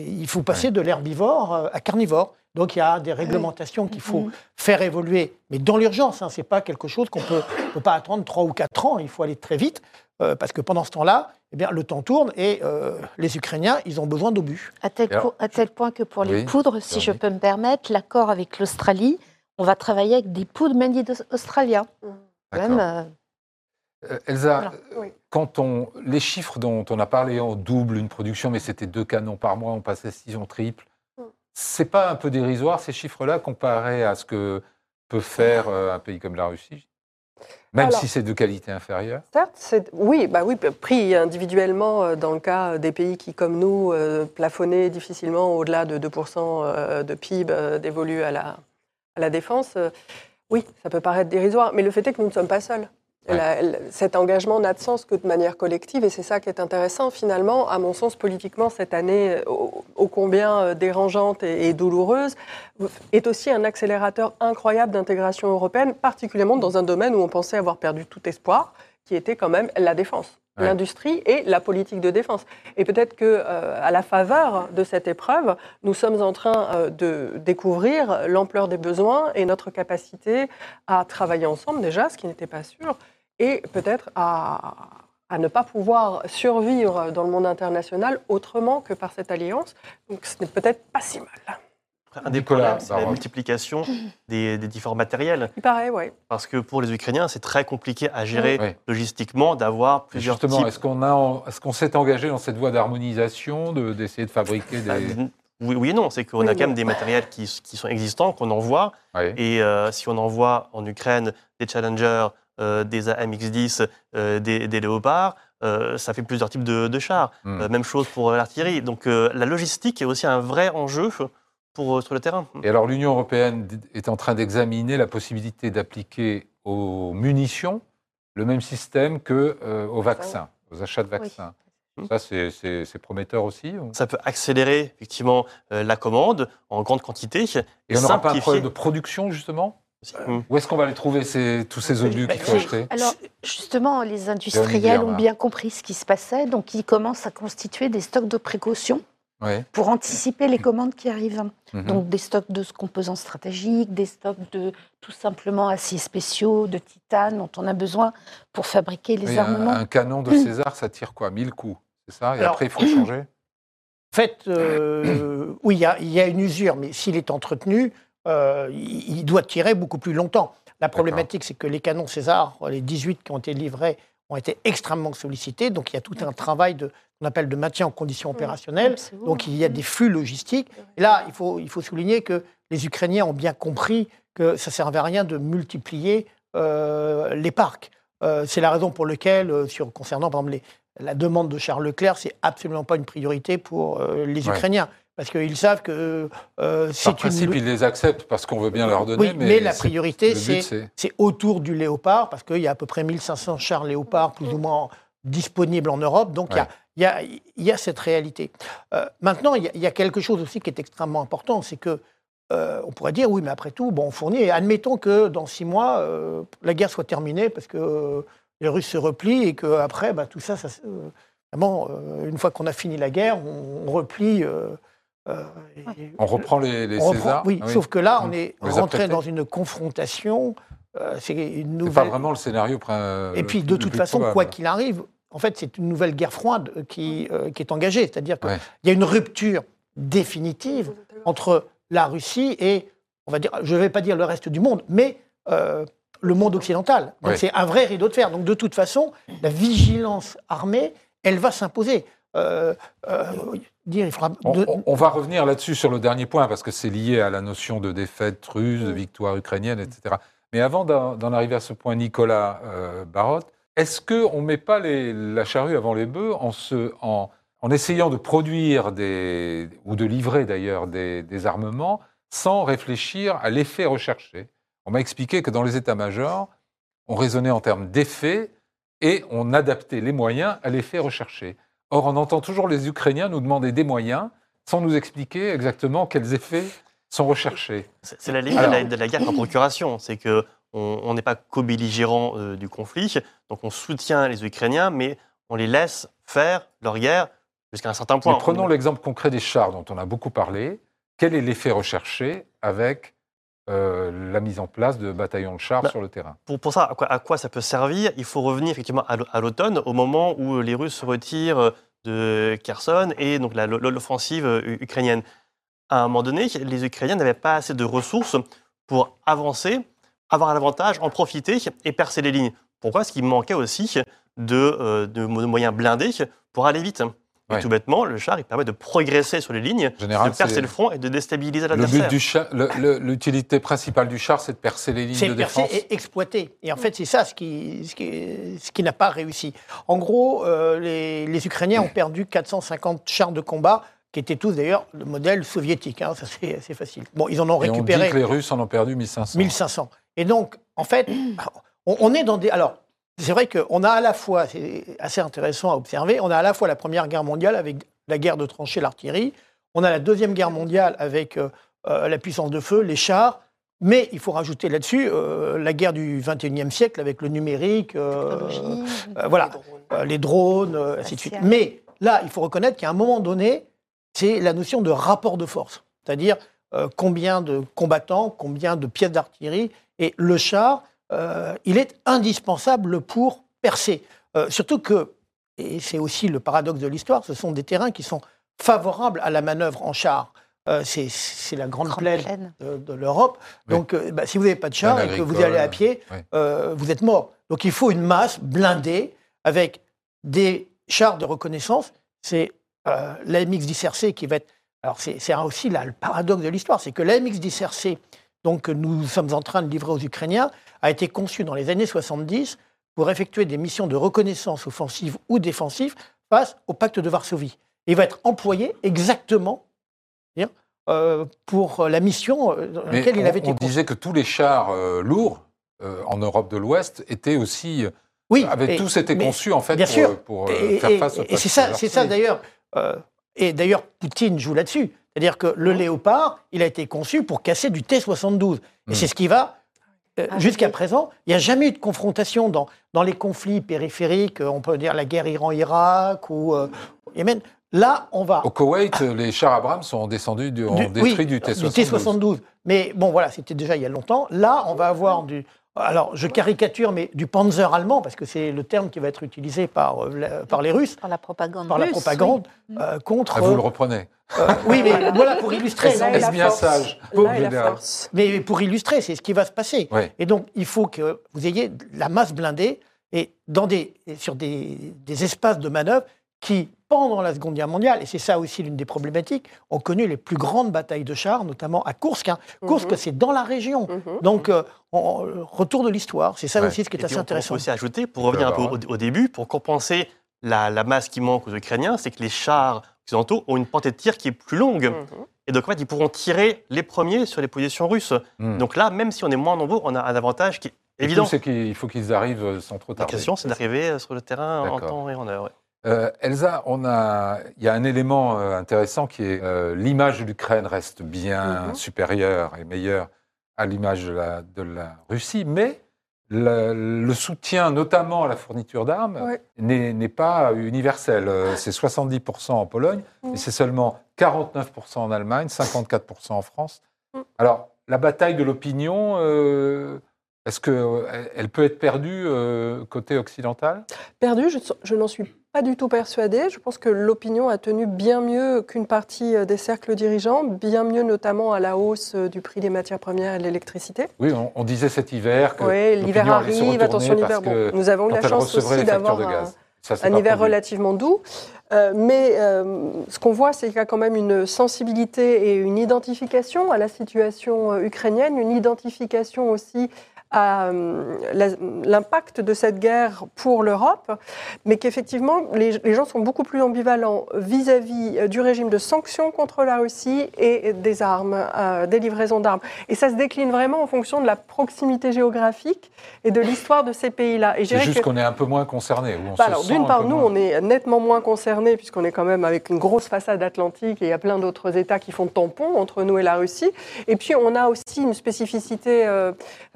il faut passer de l'herbivore à carnivore. Donc, il y a des réglementations qu'il faut faire évoluer, mais dans l'urgence. Hein, ce n'est pas quelque chose qu'on peut, peut pas attendre trois ou quatre ans. Il faut aller très vite, euh, parce que pendant ce temps-là, eh bien, le temps tourne et euh, les Ukrainiens, ils ont besoin d'obus. À tel, Alors, po- à tel point que pour les Oui, poudres, si je peux me permettre, l'accord avec l'Australie, on va travailler avec des poudres made in australiens. Même, euh, Euh, Elsa, Voilà. quand on, les chiffres dont on a parlé, on double une production, mais c'était deux canons par mois, on passait six, on triple. Mm. C'est pas un peu dérisoire ces chiffres-là comparé à ce que peut faire euh, un pays comme la Russie, même Alors- si c'est de qualité inférieure? Certes, c'est- oui, bah oui, pris individuellement dans le cas des pays qui, comme nous, plafonnaient difficilement au-delà de 2% euh, de PIB dévolu à la, à la défense, euh, oui, ça peut paraître dérisoire, mais le fait est que nous ne sommes pas seuls. Ouais. La- la- cet engagement n'a de sens que de manière collective, et c'est ça qui est intéressant finalement, à mon sens, politiquement, cette année euh, ô, ô combien euh, dérangeante et, et douloureuse, est aussi un accélérateur incroyable d'intégration européenne, particulièrement dans un domaine où on pensait avoir perdu tout espoir, qui était quand même la défense, L'industrie et la politique de défense. Et peut-être que euh, à la faveur de cette épreuve, nous sommes en train euh, de découvrir l'ampleur des besoins et notre capacité à travailler ensemble déjà, ce qui n'était pas sûr, et peut-être à, à ne pas pouvoir survivre dans le monde international autrement que par cette alliance. Donc ce n'est peut-être pas si mal. Un des Nicolas problèmes, c'est la multiplication [coughs] des, des différents matériels. Il paraît, oui. Parce que pour les Ukrainiens, c'est très compliqué à gérer Oui. logistiquement d'avoir plusieurs Justement, types. est-ce qu'on a, est-ce qu'on s'est engagé dans cette voie d'harmonisation, de- d'essayer de fabriquer Bah, des... oui, oui et non, c'est qu'on Oui, a quand même des matériels qui, qui sont existants, qu'on envoie. Et euh, si on envoie en Ukraine des Challenger, euh, des AMX-10, euh, des, des Léopards, euh, ça fait plusieurs types de, de chars. Hmm. Euh, même chose pour l'artillerie. Donc euh, la logistique est aussi un vrai enjeu pour, euh, sur le terrain. Et alors l'Union européenne est en train d'examiner la possibilité d'appliquer aux munitions le même système que euh, aux vaccins, aux achats de vaccins. Oui. Ça, c'est- prometteur aussi. ou- Ça peut accélérer effectivement euh, la commande en grande quantité. Et on n'aura pas un problème de production, justement? Hmm. Où est-ce qu'on va les trouver, ces- tous ces obus qu'il faut Oui. acheter? Alors, justement, les industriels ont bien compris ce qui se passait, donc ils commencent à constituer des stocks de précaution Oui. pour anticiper les commandes qui arrivent. Mhm. Donc des stocks de composants stratégiques, des stocks de tout simplement aciers spéciaux, de titane dont on a besoin pour fabriquer les Oui, armements. un canon de [clears throat] César, ça tire quoi? 1000 coups, c'est ça? Et Alors- après, il faut changer? [clears throat] En fait, euh, oui, il y, a- il y a une usure, mais s'il est entretenu, euh, il, il doit tirer beaucoup plus longtemps. La problématique, c'est que les canons César, les 18 qui ont été livrés, ont été extrêmement sollicités. Donc, il y a tout un travail de, qu'on appelle de maintien en conditions opérationnelles. Donc, il y a des flux logistiques. Et là, il faut, il faut souligner que les Ukrainiens ont bien compris que ça ne servait à rien de multiplier euh, les parcs. Euh, c'est la raison pour laquelle, euh, sur, concernant par exemple les, la demande de Charles Leclerc, c'est absolument pas une priorité pour euh, les Ouais. Ukrainiens. Parce qu'ils savent que euh, c'est Par principe, une... ils les acceptent parce qu'on veut bien leur donner. Oui, mais, la priorité, c'est autour du léopard, parce qu'il y a à peu près 1500 chars léopards plus ou moins disponibles en Europe. Donc il y a- Ouais. il y, a, il y a cette réalité. Euh, maintenant, il y, a, il y a quelque chose aussi qui est extrêmement important, c'est que euh, on pourrait dire, oui, mais après tout, bon, on fournit, et admettons que dans six mois, euh, la guerre soit terminée parce que les Russes se replient et qu'après, bah, tout ça, ça une fois qu'on a fini la guerre, on, on replie. Euh, On reprend les, les on reprend- Césars. oui, Ah sauf que là, on est On rentré dans une confrontation. euh, c'est une C'est nouvelle. pas vraiment le scénario. Et puis, de toute façon, probable. quoi qu'il arrive, en fait, c'est une nouvelle guerre froide qui, euh, qui est engagée. C'est-à-dire qu'il Ouais. y a une rupture définitive entre la Russie et, on va dire, je ne vais pas dire le reste du monde, mais euh, le monde occidental. Donc, Ouais. c'est un vrai rideau de fer. Donc, de toute façon, la vigilance armée, elle va s'imposer. Euh, euh, dire, il faudra On, de- on- on va revenir là-dessus sur le dernier point parce que c'est lié à la notion de défaite russe, de victoire ukrainienne, etc. Mais avant d'en arriver à ce point, Nicolas euh, Barotte, est-ce qu'on ne met pas les- la charrue avant les bœufs en, se- en- en essayant de produire des, ou de livrer d'ailleurs des, des armements sans réfléchir à l'effet recherché? On m'a expliqué que dans les états-majors, on raisonnait en termes d'effet et on adaptait les moyens à l'effet recherché. Or, on entend toujours les Ukrainiens nous demander des moyens sans nous expliquer exactement quels effets sont recherchés. C'est la limite Alors- de, la, guerre par procuration. C'est que on n'est pas co-belligérant euh, du conflit, donc on soutient les Ukrainiens, mais on les laisse faire leur guerre jusqu'à un certain point. Mais prenons l'exemple concret des chars dont on a beaucoup parlé. Quel est l'effet recherché avec euh, la mise en place de bataillons de chars Bah, sur le terrain? Pour, pour ça, à quoi, à quoi ça peut servir? Il faut revenir effectivement à l'automne, au moment où les Russes se retirent de Kherson et donc l'offensive euh, ukrainienne. À un moment donné, les Ukrainiens n'avaient pas assez de ressources pour avancer, avoir un avantage, en profiter et percer les lignes. Pourquoi? Parce qu'il manquait aussi de, euh, de moyens blindés pour aller vite. Et Ouais. tout bêtement, le char, il permet de progresser sur les lignes, général, de percer c'est- le front et de déstabiliser Le l'adversaire. but du char, le- le- l'utilité principale du char, c'est de percer les lignes C'est de défense. et exploité. Et en fait, c'est ça ce qui, ce qui, ce qui n'a pas réussi. En gros, euh, les, les Ukrainiens ont perdu 450 chars de combat, qui étaient tous d'ailleurs le modèle soviétique. hein, ça, c'est assez facile. Bon, ils en ont Et on dit récupéré que les Russes en ont perdu 1500. 1500. Et donc, en fait, on, on est dans des. Alors, c'est vrai qu'on a à la fois, c'est assez intéressant à observer, on a à la fois la Première Guerre mondiale avec la guerre de tranchées, l'artillerie, on a la Deuxième Guerre mondiale avec euh, euh, la puissance de feu, les chars, mais il faut rajouter là-dessus euh, la guerre du 21e siècle avec le numérique, euh, voilà, Les drones. les drones, ainsi de suite. Mais là, il faut reconnaître qu'à un moment donné, c'est la notion de rapport de force, c'est-à-dire combien de combattants, combien de pièces d'artillerie, et le char, il est indispensable pour percer. Euh, surtout que, et c'est aussi le paradoxe de l'histoire, ce sont des terrains qui sont favorables à la manœuvre en char. Euh, c'est la grande grande plaine plaine. de, de l'Europe. Oui. Donc, euh, bah, si vous n'avez pas de char et que vous allez à pied, oui. euh, vous êtes mort. Donc, il faut une masse blindée avec des chars de reconnaissance. C'est euh, l'AMX-10RC qui va être. Alors, c'est c'est aussi là, le paradoxe de l'histoire c'est que l'AMX-10RC, donc, que nous sommes en train de livrer aux Ukrainiens, a été conçu dans les années 70 pour effectuer des missions de reconnaissance offensive ou défensive face au pacte de Varsovie. Il va être employé exactement euh, pour la mission euh, dans Mais laquelle il on, avait été on conçu. disait que tous les chars euh, lourds euh, en Europe de l'Ouest étaient aussi, Oui, avaient et- tous été conçus en fait bien pour, sûr. pour, Et, faire et- face au et c'est ça, ça d'ailleurs. Et d'ailleurs, Poutine joue là-dessus. C'est-à-dire que le Léopard, il a été conçu pour casser du T-72. Et Mm. c'est ce qui va. euh, Ah, Jusqu'à oui. présent, il n'y a jamais eu de confrontation dans, dans les conflits périphériques, euh, on peut dire la guerre Iran-Irak ou euh, Yémen. Là, on va. Au Koweït, les chars Abrams sont descendus du, ont Du- détruit oui, du T-72. T-72. Mais bon, voilà, c'était déjà il y a longtemps. Là, on va avoir du. Alors, je caricature, mais du Panzer allemand, parce que c'est le terme qui va être utilisé par, euh, par les Russes, Par la propagande par la russe, propagande, oui. euh, contre. Ah, vous le reprenez. euh, oui, mais voilà pour illustrer. Est-ce- bien force. sage, Là est la général force. Mais pour illustrer, c'est ce qui va se passer. Ouais. Et donc, il faut que vous ayez la masse blindée et dans des, et sur des, des espaces de manœuvre qui, pendant la Seconde Guerre mondiale, et c'est ça aussi l'une des problématiques, ont connu les plus grandes batailles de chars, notamment à Kursk. hein. Kursk, Mhm. c'est dans la région. Mhm. Donc, euh, on- retour de l'histoire. C'est ça Ouais. aussi ce qui est Et puis, assez on peut intéressant. aussi ajouter, pour revenir un peu au, au début, pour compenser la, masse qui manque aux Ukrainiens, c'est que les chars occidentaux ont une portée de tir qui est plus longue. Mhm. Et donc, en fait, ils pourront tirer les premiers sur les positions russes. Hmm. Donc là, même si on est moins nombreux, on a un avantage qui est évident. c'est qu'il faut qu'ils arrivent sans trop tarder. La question, c'est d'arriver sur le terrain en temps et en heure. Euh, Elsa, on a, il y a un élément euh, intéressant qui est euh, l'image de l'Ukraine reste bien mhm. supérieure et meilleure à l'image de la, de la, Russie, mais le, soutien, notamment à la fourniture d'armes, n'est pas universel. C'est 70% en Pologne, mais mhm. c'est seulement 49% en Allemagne, 54% en France. Mhm. Alors, la bataille de l'opinion, est-ce qu'elle peut être perdue côté occidental? Perdue, je, je n'en suis pas du tout persuadée. Je pense que l'opinion a tenu bien mieux qu'une partie euh, des cercles dirigeants, bien mieux notamment à la hausse euh, du prix des matières premières et de l'électricité. Oui, on, disait cet hiver que oui, l'hiver arrive, attention l'hiver. Bon, nous avons eu la chance aussi d'avoir un, hiver relativement doux. Euh, mais ce qu'on voit, c'est qu'il y a quand même une sensibilité et une identification à la situation ukrainienne, une identification aussi à euh, l'impact de cette guerre pour l'Europe, mais qu'effectivement, les, gens sont beaucoup plus ambivalents vis-à-vis euh, du régime de sanctions contre la Russie et des armes, euh, des livraisons d'armes. Et ça se décline vraiment en fonction de la proximité géographique et de l'histoire de ces pays-là. C'est juste qu'on est un peu moins concerné. Bah d'une part, nous, on est nettement moins concernés, puisqu'on est quand même avec une grosse façade atlantique et il y a plein d'autres États qui font tampon entre nous et la Russie. Et puis, on a aussi une spécificité,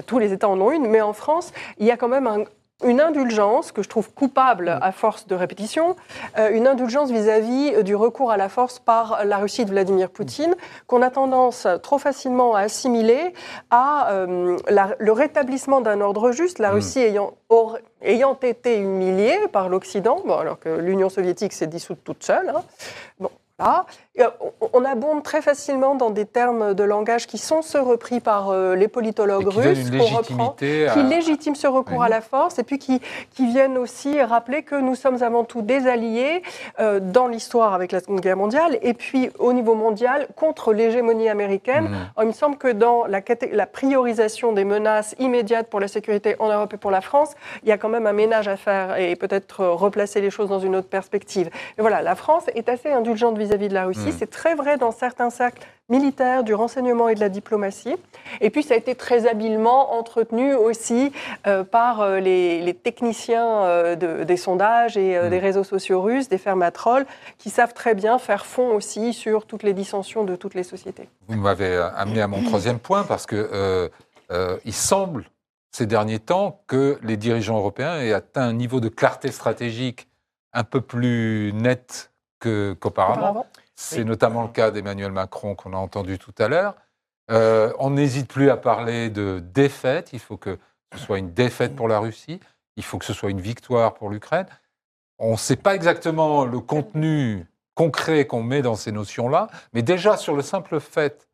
tous les États en ont une, mais en France, il y a quand même une indulgence que je trouve coupable à force de répétition, euh, une indulgence vis-à-vis du recours à la force par la Russie de Vladimir Poutine, qu'on a tendance trop facilement à assimiler à euh, le rétablissement d'un ordre juste, la mm. Russie ayant, ayant été humiliée par l'Occident, bon, alors que l'Union soviétique s'est dissoute toute seule. Hein. Bon, euh, on abonde très facilement dans des termes de langage qui sont ceux repris par euh, les politologues russes, qu'on reprend, qui légitiment ce recours à la force, et puis qui, qui, viennent aussi rappeler que nous sommes avant tout des alliés euh, dans l'histoire avec la Seconde Guerre mondiale, et puis au niveau mondial contre l'hégémonie américaine. Mmh. il me semble que dans la, la, priorisation des menaces immédiates pour la sécurité en Europe et pour la France, il y a quand même un ménage à faire et peut-être replacer les choses dans une autre perspective. Et voilà, la France est assez indulgente vis-à-vis de la Russie. Mm. C'est très vrai dans certains cercles militaires, du renseignement et de la diplomatie. Et puis ça a été très habilement entretenu aussi euh, par euh, les, techniciens euh, des sondages et mm. des réseaux sociaux russes, des fermatrolls, qui savent très bien faire fond aussi sur toutes les dissensions de toutes les sociétés. Vous m'avez amené à mon troisième point parce que il semble ces derniers temps que les dirigeants européens aient atteint un niveau de clarté stratégique un peu plus net qu'auparavant. C'est notamment le cas d'Emmanuel Macron qu'on a entendu tout à l'heure. Euh, on n'hésite plus à parler de défaite. Il faut que ce soit une défaite pour la Russie. Il faut que ce soit une victoire pour l'Ukraine. On ne sait pas exactement le contenu concret qu'on met dans ces notions-là, mais déjà sur le simple fait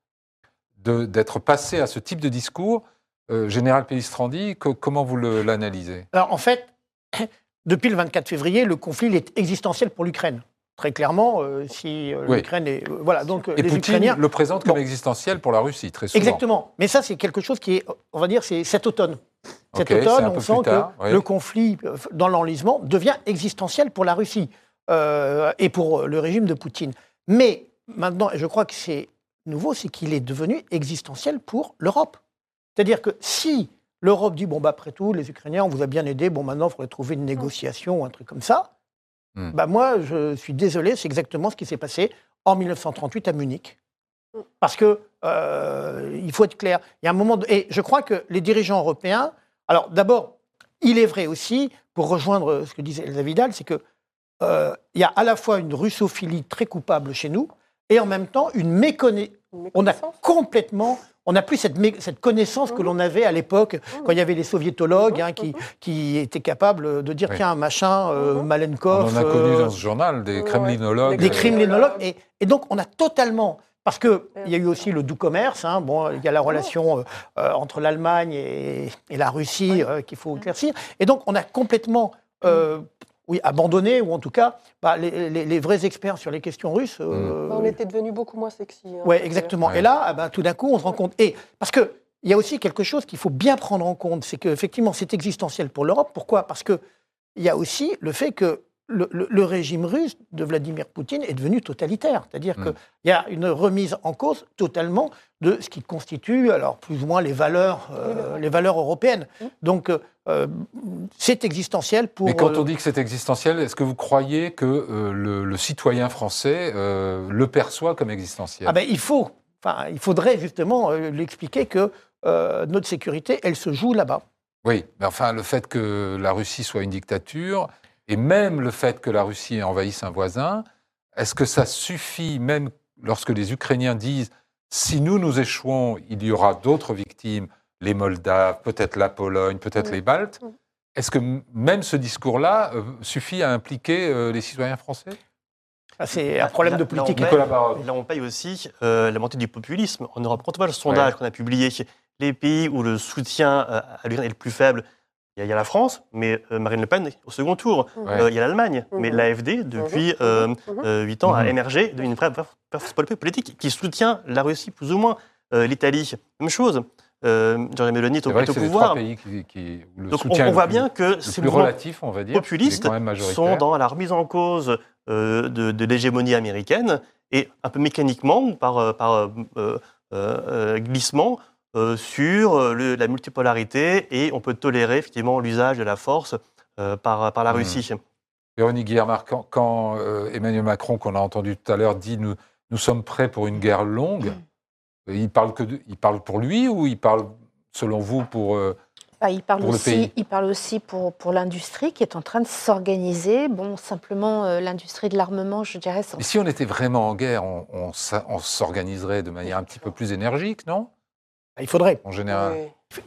d'être passé à ce type de discours, euh, Général Pellistrandi, comment vous l'analysez? Alors en fait, [clears throat] depuis le 24 février, le conflit est existentiel pour l'Ukraine très clairement, euh, si euh, l'Ukraine est. Euh, voilà, donc Et les Poutine Ukrainiens. le présente comme existentiel pour la Russie, très souvent. Exactement. Mais ça, c'est quelque chose qui est, on va dire, c'est cet automne. Cet automne, on sent que le conflit dans l'enlisement devient existentiel pour la Russie et pour le régime de Poutine. Mais maintenant, et je crois que c'est nouveau, c'est qu'il est devenu existentiel pour l'Europe. C'est-à-dire que si l'Europe dit, bon, bah, après tout, les Ukrainiens, on vous a bien aidé, bon, maintenant, il faudrait trouver une négociation ou un truc comme ça, Hmm. Bah moi, je suis désolé, c'est exactement ce qui s'est passé en 1938 à Munich. Parce que euh, il faut être clair. Il y a un moment et je crois que les dirigeants européens. Alors d'abord, il est vrai aussi, pour rejoindre ce que disait Elsa Vidal, c'est que euh, y a à la fois une russophilie très coupable chez nous et en même temps une méconnaissance. On a complètement on n'a plus cette, cette, connaissance que l'on avait à l'époque, quand il y avait les soviétologues hein, qui, qui, étaient capables de dire tiens, un machin, euh, Malenkov. On en a connu euh, dans ce journal des kremlinologues. Des kremlinologues. Et, et, donc, on a totalement. Parce qu'il y a eu aussi le doux commerce, hein, bon, il y a la relation euh, entre l'Allemagne et, et, la Russie qu'il faut éclaircir. Et donc, on a complètement oui, abandonné, ou en tout cas, bah, les, vrais experts sur les questions russes. Euh, bah, on était devenus beaucoup moins sexy. Hein, oui, exactement. Et là, ah bah, tout d'un coup, on se rend compte. Et parce qu'il y a aussi quelque chose qu'il faut bien prendre en compte, c'est qu'effectivement, c'est existentiel pour l'Europe. Pourquoi? Parce qu'il y a aussi le fait que le, régime russe de Vladimir Poutine est devenu totalitaire. C'est-à-dire Mm. qu'il y a une remise en cause totalement de ce qui constitue, alors plus ou moins, les valeurs, euh, les valeurs européennes. Donc, euh, c'est existentiel pour. Mais quand euh, on dit que c'est existentiel, est-ce que vous croyez que euh, le, le citoyen français euh, le perçoit comme existentiel? Ah ben, il faut. Enfin, il faudrait justement euh, lui expliquer que euh, notre sécurité, elle se joue là-bas. Oui, mais enfin, le fait que la Russie soit une dictature, et même le fait que la Russie envahisse un voisin, est-ce que ça suffit, même lorsque les Ukrainiens disent si nous nous échouons, il y aura d'autres victimes, les Moldaves, peut-être la Pologne, peut-être Oui. les Baltes. Est-ce que même ce discours-là euh, suffit à impliquer euh, les citoyens français? Ah, C'est un problème Là- de là, politique. on paye-. Là, on paye aussi euh, la montée du populisme en Europe. Quand on voit le sondage Ouais. qu'on a publié, les pays où le soutien à l'Ukraine est le plus faible, il y a- il y, a la France, mais euh, Marine Le Pen est au second tour. Mhm. Ouais. Euh, il y a l'Allemagne, mais Mhm. l'AFD, depuis Mhm. euh, Mhm. euh, 8 ans, a Mhm. émergé d'une vraie force politique qui soutient la Russie plus ou moins. Euh, L'Italie, même chose. Euh, Giorgia Meloni est au, est pouvoir. trois pays qui, qui- où le Donc on, soutien on voit le plus- bien que le ces plus mouvements relatif, on va dire, populistes sont dans la remise en cause euh, de, de l'hégémonie américaine et un peu mécaniquement ou par, euh, par euh, euh, euh, glissement euh, sur euh, le- la multipolarité et on peut tolérer effectivement l'usage de la force euh, par, par la Mhm. Russie. Véronique Guillermard, quand, quand, euh, Emmanuel Macron, qu'on a entendu tout à l'heure, dit nous, nous sommes prêts pour une guerre longue, Mm. il, parle que de- il parle pour lui ou il parle, selon vous, pour. euh, Bah, il, parle Pour le pays? aussi, il parle aussi pour, pour l'industrie qui est en train de s'organiser. Bon, simplement, euh, l'industrie de l'armement, je dirais, Mais si on était vraiment en guerre, on, on s'a- on s'organiserait de manière un petit peu plus énergique, non? Il faudrait. En général.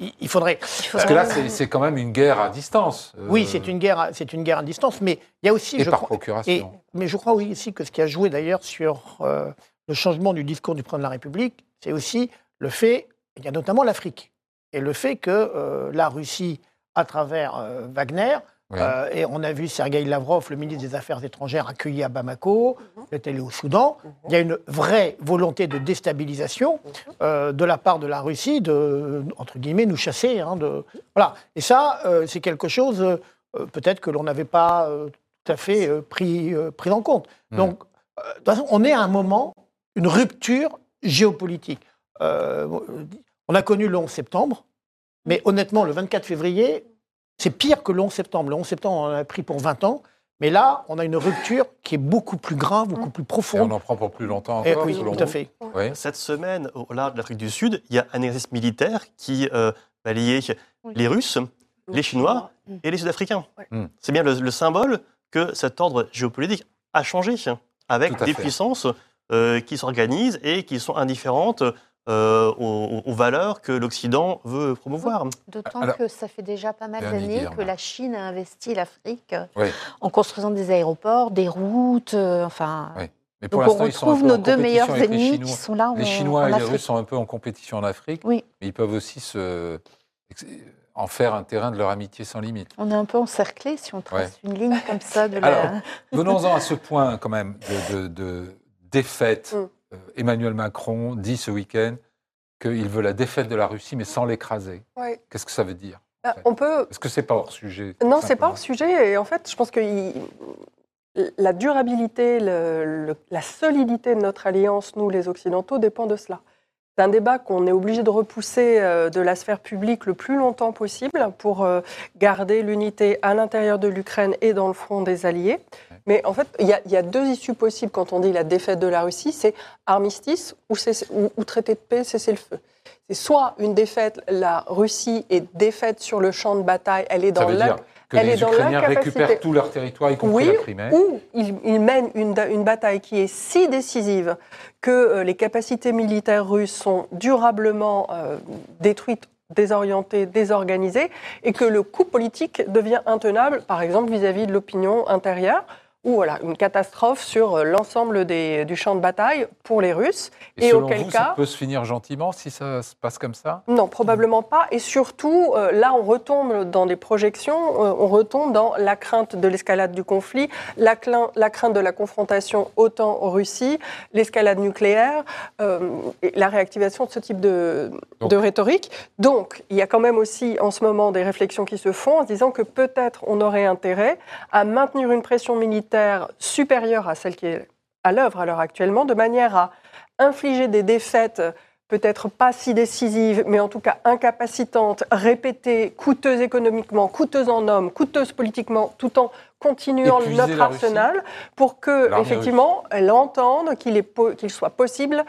Oui. Il faudrait. Parce que là, c'est quand même une guerre à distance. euh, Oui, c'est une guerre, à- c'est une guerre à distance, mais il y a aussi, Et je par crois, procuration. et- mais je crois oui, aussi que ce qui a joué d'ailleurs sur euh, le changement du discours du président de la République, c'est aussi le fait, il y a notamment l'Afrique, et le fait que euh, la Russie, à travers euh, Wagner, Oui. euh, et on a vu Sergei Lavrov, le ministre des Affaires étrangères, accueilli à Bamako, il est allé au Soudan. Il y a une vraie volonté de déstabilisation euh, de la part de la Russie, de, entre guillemets, nous chasser. hein, de, voilà. Et ça, euh, c'est quelque chose, peut-être que l'on n'avait pas tout à fait pris, pris en compte. Donc, de toute façon, on est à un moment, une rupture géopolitique. On a connu le 11 septembre, mais honnêtement, le 24 février, c'est pire que le 11 septembre. Le 11 septembre, on en a pris pour 20 ans, mais là, on a une rupture qui est beaucoup plus grave, beaucoup plus Et on profonde. en prend pour plus longtemps Et encore, oui, tout à fait. Oui. Cette semaine, au large de l'Afrique du Sud, il y a un exercice militaire qui euh, va lier les Russes, les Chinois et les Sud-Africains. Mm. C'est bien le, le symbole que cet ordre géopolitique a changé, avec des fait. puissances euh, qui s'organisent et qui sont indifférentes euh, aux, aux valeurs que l'Occident veut promouvoir. D'autant que ça fait déjà pas mal d'années que la Chine a investi l'Afrique euh, Oui. en construisant des aéroports, des routes, euh, enfin. Oui. Mais pour Donc on l'instant, ils sont un retrouve nos deux meilleurs ennemis Chinois. qui sont là en, Les Chinois en et les Afrique. Russes sont un peu en compétition en Afrique, Oui. mais ils peuvent aussi se, en faire un terrain de leur amitié sans limite. On est un peu encerclé si on trace une ligne comme ça de [laughs] la. Alors, Venons-en à ce point quand même de, de- de défaite. Mm. Euh, Emmanuel Macron dit ce week-end qu'il veut la défaite de la Russie, mais sans l'écraser. Ouais. Qu'est-ce que ça veut dire Ah, On peut, Est-ce que c'est pas hors sujet Non, c'est pas hors sujet. Et en fait, je pense que il- la durabilité, le- le- la solidité de notre alliance, nous les Occidentaux, dépend de cela. C'est un débat qu'on est obligé de repousser euh, de la sphère publique le plus longtemps possible pour euh, garder l'unité à l'intérieur de l'Ukraine et dans le front des alliés. Mais en fait, il y, a- il y a deux issues possibles quand on dit la défaite de la Russie, c'est armistice ou, cessez- ou- ou traité de paix, cessez le feu. C'est soit une défaite, la Russie est défaite sur le champ de bataille, elle est dans la que elle les est dans Ukrainiens récupèrent tout leur territoire, y compris Oui, la Crimée. ou ils, ils mènent une, bataille qui est si décisive que euh, les capacités militaires russes sont durablement euh, détruites, désorientées, désorganisées, et que le coup politique devient intenable, par exemple vis-à-vis de l'opinion intérieure, ou voilà, une catastrophe sur euh, l'ensemble du champ de bataille pour les Russes. Et, auquel cas, ça peut se finir gentiment si ça se passe comme ça? Non, probablement pas. Et surtout, euh, là, on retombe dans des projections, euh, on retombe dans la crainte de l'escalade du conflit, la, la, crainte de la confrontation OTAN-Russie, l'escalade nucléaire, et la réactivation de ce type de, de rhétorique. Donc, il y a quand même aussi en ce moment des réflexions qui se font en se disant que peut-être on aurait intérêt à maintenir une pression militaire supérieure à celle qui est à l'œuvre à l'heure actuellement, de manière à infliger des défaites peut-être pas si décisives, mais en tout cas incapacitantes, répétées, coûteuses économiquement, coûteuses en hommes, coûteuses politiquement, tout en continuant notre arsenal, pour que effectivement elle entende qu'il qu'il soit possible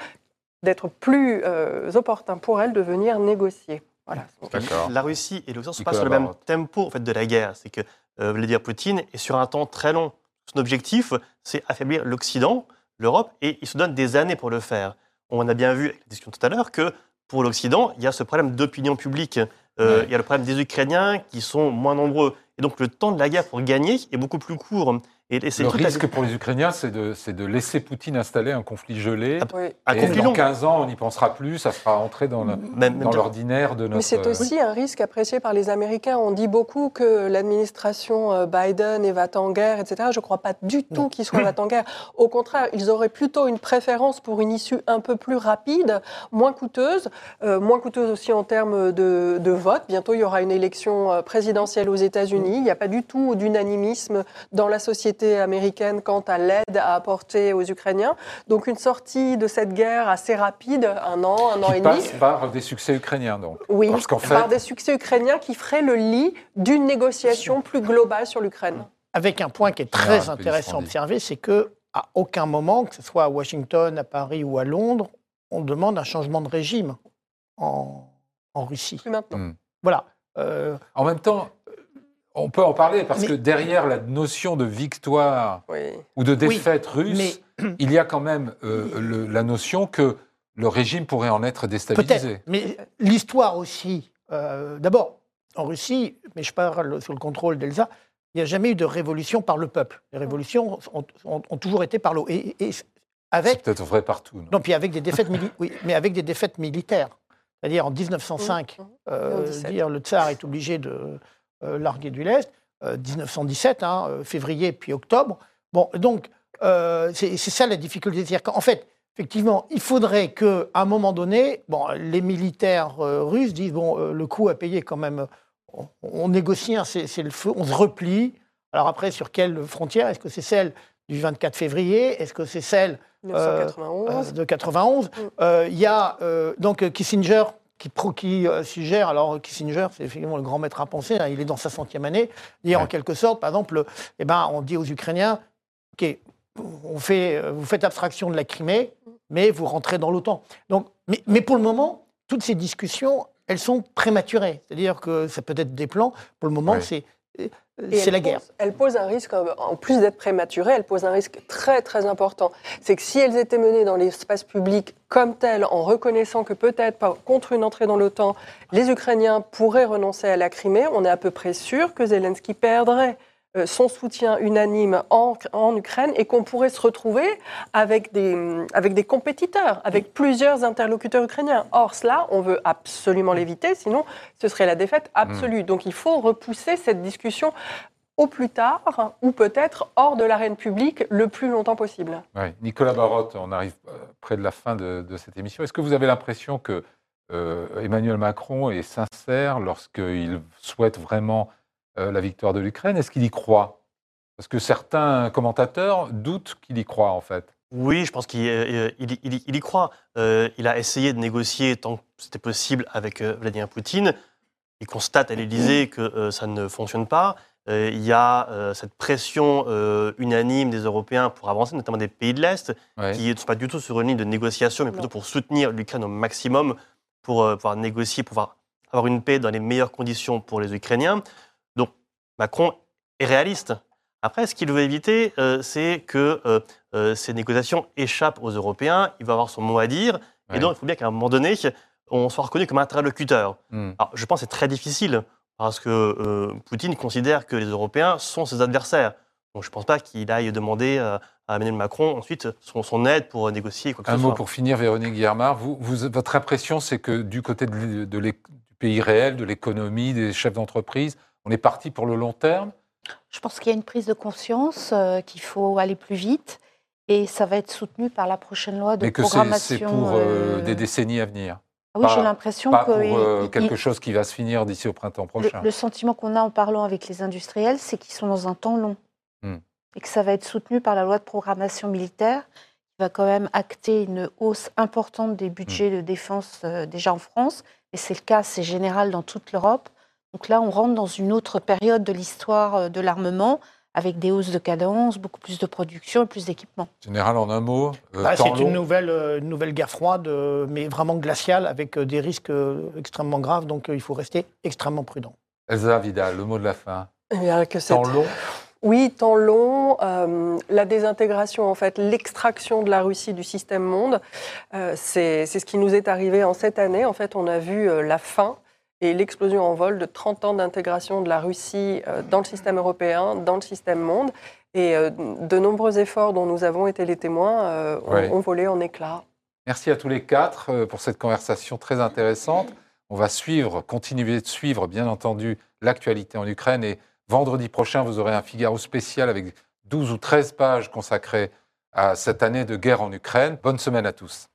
d'être plus euh, opportun pour elle de venir négocier. Voilà. La Russie et l'Occident ne sont pas sur le même tempo en fait, de la guerre. C'est que euh, Vladimir Poutine est sur un temps très long. Son objectif, c'est affaiblir l'Occident, l'Europe, et il se donne des années pour le faire. On a bien vu avec la discussion tout à l'heure que pour l'Occident, il y a ce problème d'opinion publique. Euh, il y a le problème des Ukrainiens qui sont moins nombreux. Et donc le temps de la guerre pour gagner est beaucoup plus court. Et, le risque pour les Ukrainiens, c'est de, de, laisser Poutine installer un conflit gelé. Ah, et dans 15 ans, on n'y pensera plus, ça sera entré dans l'ordinaire de notre... Mais c'est aussi un risque apprécié par les Américains. On dit beaucoup que l'administration euh, Biden est va en guerre, etc. Je ne crois pas du tout qu'ils soient va en guerre. Au contraire, ils auraient plutôt une préférence pour une issue un peu plus rapide, moins coûteuse, euh, moins coûteuse aussi en termes de, de, vote. Bientôt, il y aura une élection euh, présidentielle aux États-Unis. Il n'y a pas du tout d'unanimisme dans la société américaine quant à l'aide à apporter aux Ukrainiens. Donc une sortie de cette guerre assez rapide, un an, un an et demi. passe par des succès ukrainiens, donc. Oui, Parce fait... par des succès ukrainiens qui feraient le lit d'une négociation plus globale sur l'Ukraine. Avec un point qui est très intéressant à observer, c'est que à aucun moment, que ce soit à Washington, à Paris ou à Londres, on demande un changement de régime en, en Russie. Plus maintenant. Hmm. Voilà. Euh, en même temps, on peut en parler parce que derrière la notion de victoire ou de défaite russe, [clears throat] il y a quand même euh, la notion que le régime pourrait en être déstabilisé. Mais l'histoire aussi. Euh, d'abord, en Russie, mais je parle sous le contrôle d'Elsa, il n'y a jamais eu de révolution par le peuple. Les révolutions ont, toujours été par l'eau. Et, avec. C'est peut-être vrai partout. Non, puis avec des défaites, oui, mais avec des défaites militaires. C'est-à-dire en 1905, mmh. euh, dire le tsar est obligé de euh, largué du lest, 1917, euh, hein, euh, février puis octobre. Bon, donc, c'est ça la difficulté. C'est-à-dire qu'en fait, effectivement, il faudrait qu'à un moment donné, bon, les militaires russes disent bon, le coût à payer quand même, on, négocie, hein, c'est le feu, on se replie. Alors après, sur quelle frontière Est-ce que c'est celle du 24 février? Est-ce que c'est celle de 91 mm. Il y a donc Kissinger qui, qui euh, suggère, alors Kissinger, c'est effectivement le grand maître à penser, hein, il est dans sa centième année, et en quelque sorte, par exemple, eh ben, on dit aux Ukrainiens, OK, on fait, euh, vous faites abstraction de la Crimée, mais vous rentrez dans l'OTAN. Donc, mais, mais pour le moment, toutes ces discussions, elles sont prématurées. C'est-à-dire que ça peut être des plans. Pour le moment, c'est c'est la guerre. elle pose un risque, en plus d'être prématurée, elle pose un risque très très important. C'est que si elles étaient menées dans l'espace public comme telles, en reconnaissant que peut-être contre une entrée dans l'OTAN, les Ukrainiens pourraient renoncer à la Crimée, on est à peu près sûr que Zelensky perdrait euh, son soutien unanime en, en Ukraine et qu'on pourrait se retrouver avec des, avec des compétiteurs, avec plusieurs interlocuteurs ukrainiens. Or, cela, on veut absolument l'éviter, sinon ce serait la défaite absolue. Mm. Donc il faut repousser cette discussion au plus tard, ou peut-être hors de l'arène publique le plus longtemps possible. Nicolas Barotte, on arrive euh, près de la fin de, cette émission. Est-ce que vous avez l'impression que euh, Emmanuel Macron est sincère lorsqu'il souhaite vraiment euh, la victoire de l'Ukraine. Est-ce qu'il y croit? Parce que certains commentateurs doutent qu'il y croit, en fait. Oui, je pense qu'il euh, y croit. Euh, il a essayé de négocier tant que c'était possible avec Vladimir Poutine. Il constate à l'Élysée que ça ne fonctionne pas. il y a cette pression unanime des Européens pour avancer, notamment des pays de l'Est, qui ne sont pas du tout sur une ligne de négociation, mais plutôt pour soutenir l'Ukraine au maximum, pour pouvoir négocier, pour pouvoir avoir une paix dans les meilleures conditions pour les Ukrainiens. Macron est réaliste. Après, ce qu'il veut éviter, euh, c'est que euh, euh, ces négociations échappent aux Européens. Il va avoir son mot à dire. Et donc, il faut bien qu'à un moment donné, on soit reconnu comme interlocuteur. Hmm. Alors, je pense que c'est très difficile parce que Poutine considère que les Européens sont ses adversaires. Donc je ne pense pas qu'il aille demander à Emmanuel Macron ensuite son, son aide pour négocier quoi que Un ce mot soit. pour finir, Véronique Guillermard. Vous, vous- votre impression, c'est que du côté de de du pays réel, de l'économie, des chefs d'entreprise, on est parti pour le long terme Je pense qu'il y a une prise de conscience, euh, qu'il faut aller plus vite, et ça va être soutenu par la prochaine loi de mais que c'est- programmation. c'est pour euh, euh, des décennies à venir ah oui, j'ai l'impression que pour euh, il- quelque chose qui va se finir d'ici au printemps prochain. le sentiment qu'on a en parlant avec les industriels, c'est qu'ils sont dans un temps long, Hmm. et que ça va être soutenu par la loi de programmation militaire, qui va quand même acter une hausse importante des budgets de défense euh, déjà en France, et c'est le cas, c'est général dans toute l'Europe. Donc là, on rentre dans une autre période de l'histoire euh, de l'armement, avec des hausses de cadence, beaucoup plus de production et plus d'équipements. Général, en un mot, euh, Bah, c'est une nouvelle, euh, une nouvelle guerre froide, euh, mais vraiment glaciale, avec euh, des risques euh, extrêmement graves. Donc euh, il faut rester extrêmement prudent. Elsa Vidal, le mot de la fin. Eh bien, que Temps long Oui, temps long, euh, la désintégration, en fait, l'extraction de la Russie du système monde, euh, c'est c'est ce qui nous est arrivé en cette année. En fait, on a vu euh, la fin et l'explosion en vol de 30 ans d'intégration de la Russie euh, dans le système européen, dans le système monde. Et euh, de nombreux efforts dont nous avons été les témoins euh, ont, Ouais. ont volé en éclats. Merci à tous les quatre pour cette conversation très intéressante. On va suivre, continuer de suivre, bien entendu, l'actualité en Ukraine. Et vendredi prochain, vous aurez un Figaro spécial avec 12 ou 13 pages consacrées à cette année de guerre en Ukraine. Bonne semaine à tous.